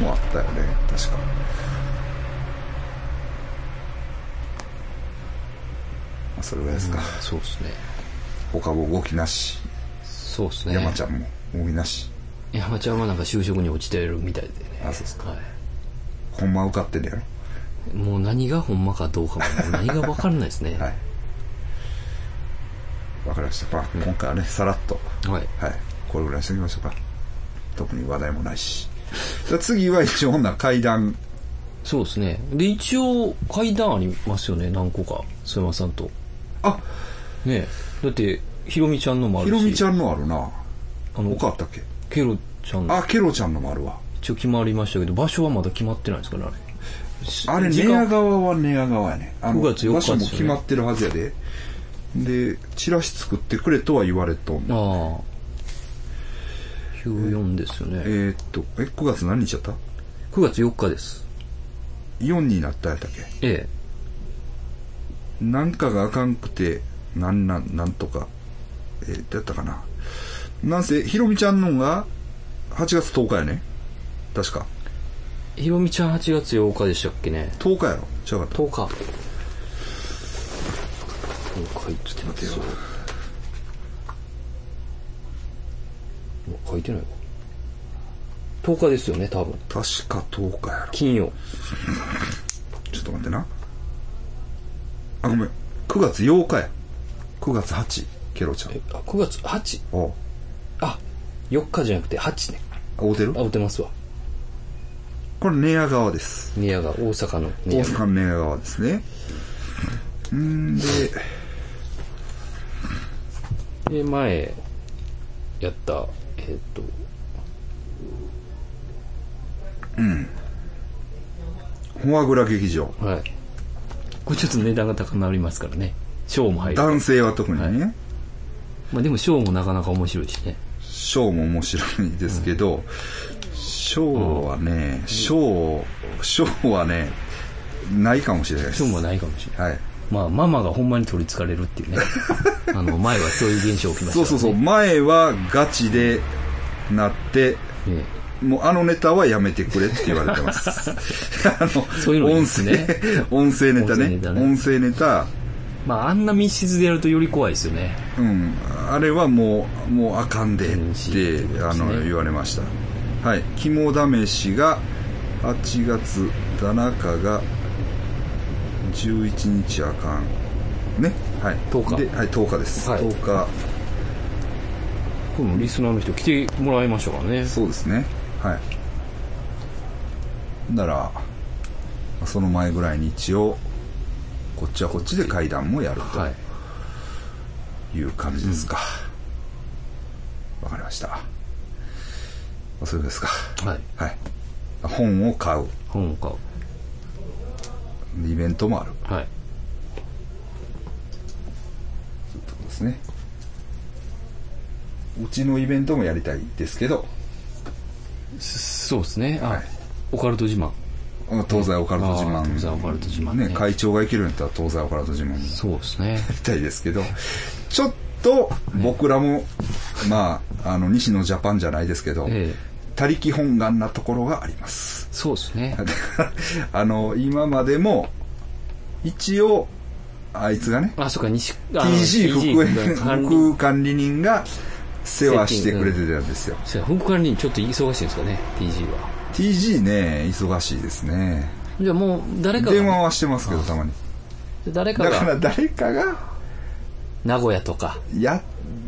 のもあったよね確か。まあそれぐらいですか、
そうですね。
他も動きなし
そうですね。
山ちゃんも動きなし
山ちゃんはなんか就職に落ちてるみたいでね。
あそうっすか
は
ほんま受かってんねやろ
い。もう何がほんまかどうかも、何が分かんないですね。
はいわかりました、まあ、今回はねさらっと
はい。
はいこれぐらいにしておきましょうか特に話題もないしじゃあ次は一応ほんなら階段
そうですね。で、一応、階段ありますよね、何個か。須山さんと。
あ
ねだって、ひろみちゃんのもあるし。
ひろみちゃんのあるな
あの、
他あったっけ？
ケロちゃんの
あケロちゃんのもあるわ
一応決まりましたけど、場所はまだ決まってないですからね、あれ。
あれ、
時間
寝屋川は寝屋川やね。あの
9月4日
場所も決まってるはずやで。で、チラシ作ってくれとは言われとんの
ああ。94ですよね。
えーっと、え、9月何日やった
？9月4日です。
?4 になったやったっけ？
ええ。
なんかがあかんくて、なんなん、なんとか、えー、どうやったかな。なんせ、ひろみちゃんのが、8月10日やね。確か。
ひろみちゃん8月8日でしたっけね。
10日やろ違かった。
10日。10日ちょっと待ってよ。書いてないわ。10日ですよね、多分。
確か10日やろ。
金曜。
ちょっと待ってな。あ、ごめん。9月8日や。9月8、ケロちゃん
え。、あ、9月8。
おう
あ、4日じゃなくて8ね。
会うてる？
あ、打てますわ。
これ寝屋川です。
宮川、大阪の
大
宮川。
阪の寝屋川ですね。んで、
で、前、やった、えーっと、
フォアグラ劇場。
はい。これちょっと値段が高くなりますからね。ショーも入る。
男性は特にね、
まあでもショーもなかなか面白いしね。
ショーも面白いですけど、ショーはね、ショー、ショーはね、ないかもしれないです。
ショーもないかもしれない。
はい。
まあ、ママがほんまに取り憑かれるっていうね。あの、前はそういう現象起きましたね。
そうそうそう。前はガチでなって、
ね
もうあのネタはやめてくれって言われてます。あの、
そういうのね
音声、音声ネタね。
音声ネタね
音声ネタ、
まあ、あんな密室でやるとより怖いですよね。
うん。あれはもう、もうあかんで
禁
って、あの、言われました。はい。肝試しが8月、田中が11日あかん。ね。はい。
10日
で、はい、10日です。
はい
10日。
これもリスナーの人来てもらいましたからね。
そうですね。はい。なら、その前ぐらいに一応、こっちはこっちで会談もやる
はい。
という感じですか。わ、かりました。そうですか。
はい。
はい。本を買う。
本を買う。
イベントもある。
はい。
ということですね。うちのイベントもやりたいですけど、
そうですね。あ、
はい
オカルト自慢。
東西オカルト自慢。
東西オカルト自慢ね
ね、会長が行けるんやったら東西オカルト自慢も
そうですね。
やりたいですけど、ちょっと僕らも、まあ、あの、西野ジャパンじゃないですけど、
ええ。
他力本願なところがあります。
そうですね。
あの、今までも、一応、あいつがね、
あ、そうか、西、あ
TG 副園
管理
副管理人が世話してくれてたんですよ。
副管理にちょっと忙しいんですかね、TG は。
TG ね、忙しいですね。
じゃあもう、誰か
電話
が、
はしてますけど、たまに。
誰か
だから
が、
誰かが、
名古屋とか、
や、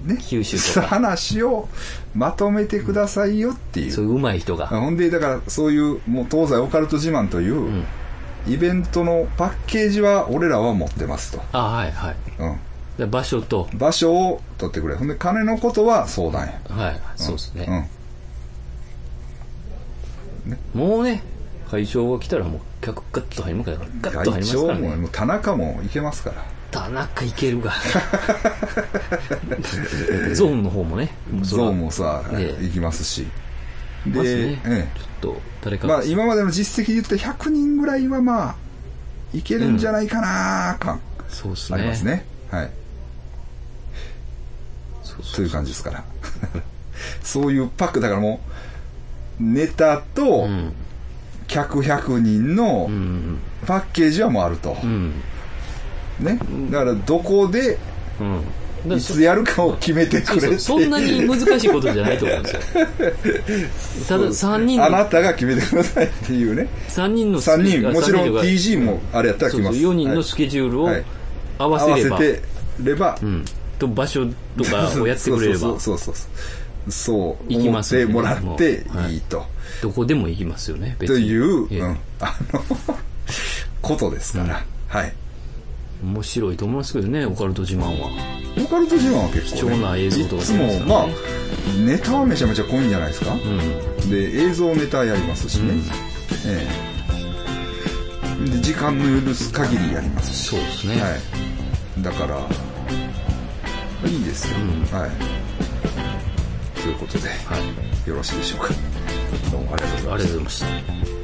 ね、
九州とか
話をまとめてくださいよっていう。
そういう上手い人が。
ほんで、だから、そういう、もう東西オカルト自慢という、
ん
イベントのパッケージは俺らは持ってますと。
あ、はいはい。
うん。
で場所と、
場所を取ってくれ。ほんで、金のことは相談や。
はい、そうですね。もうね、会長が来たらもう客ガッと入りますから、と入りますから
会長も、
ね。
もう田中も行けますから。
田中いけるが。ゾーンの方もね。
ゾウもさ、
ええ
行きますし。で、
ね、
え
ちょっと誰
え
かが
まあ今までの実績で言って100人ぐらいはまあ、いけるんじゃないかな感、
そうですね。
ありますね。はい。
そうそう
という感じですから。そういうパック、だからもう、ネタと
うん。
客100人の
うん。
パッケージはもうあると
う。ん。
ね。だからどこで、いつやるかを決めてくれ。
そんなに難しいことじゃないと思うんですよ。ただ3人
あな
の、
たが決めてくださいっていうね。
三人の
3人、もちろん
が
TG もあれやったら来ます。
4人のスケジュールを
はい
合わ
合わ
せれば、
せてれば、
うん。と場所とかをやってくれれば
そう、そうそうそう。そう、
行きますよね
思ってもらって
はい
いいと。
どこでも行きますよね、別に。
という、
ええ
うん、あの、ことですから。はい。
面白いと思いますけどね、オカルト自慢は。
オカルト自慢は結構、
貴重な映像とか
いつも、
出
まあ、ネタはめちゃめちゃ濃いんじゃないですか。
うん。
で、映像ネタやりますしね。
うん
ええで時間の許す限りやりますし
そうですね
はい、だからいいですよ、
うん
はいということで、
はい。
よろしいでしょうか。
どうもありがとうございました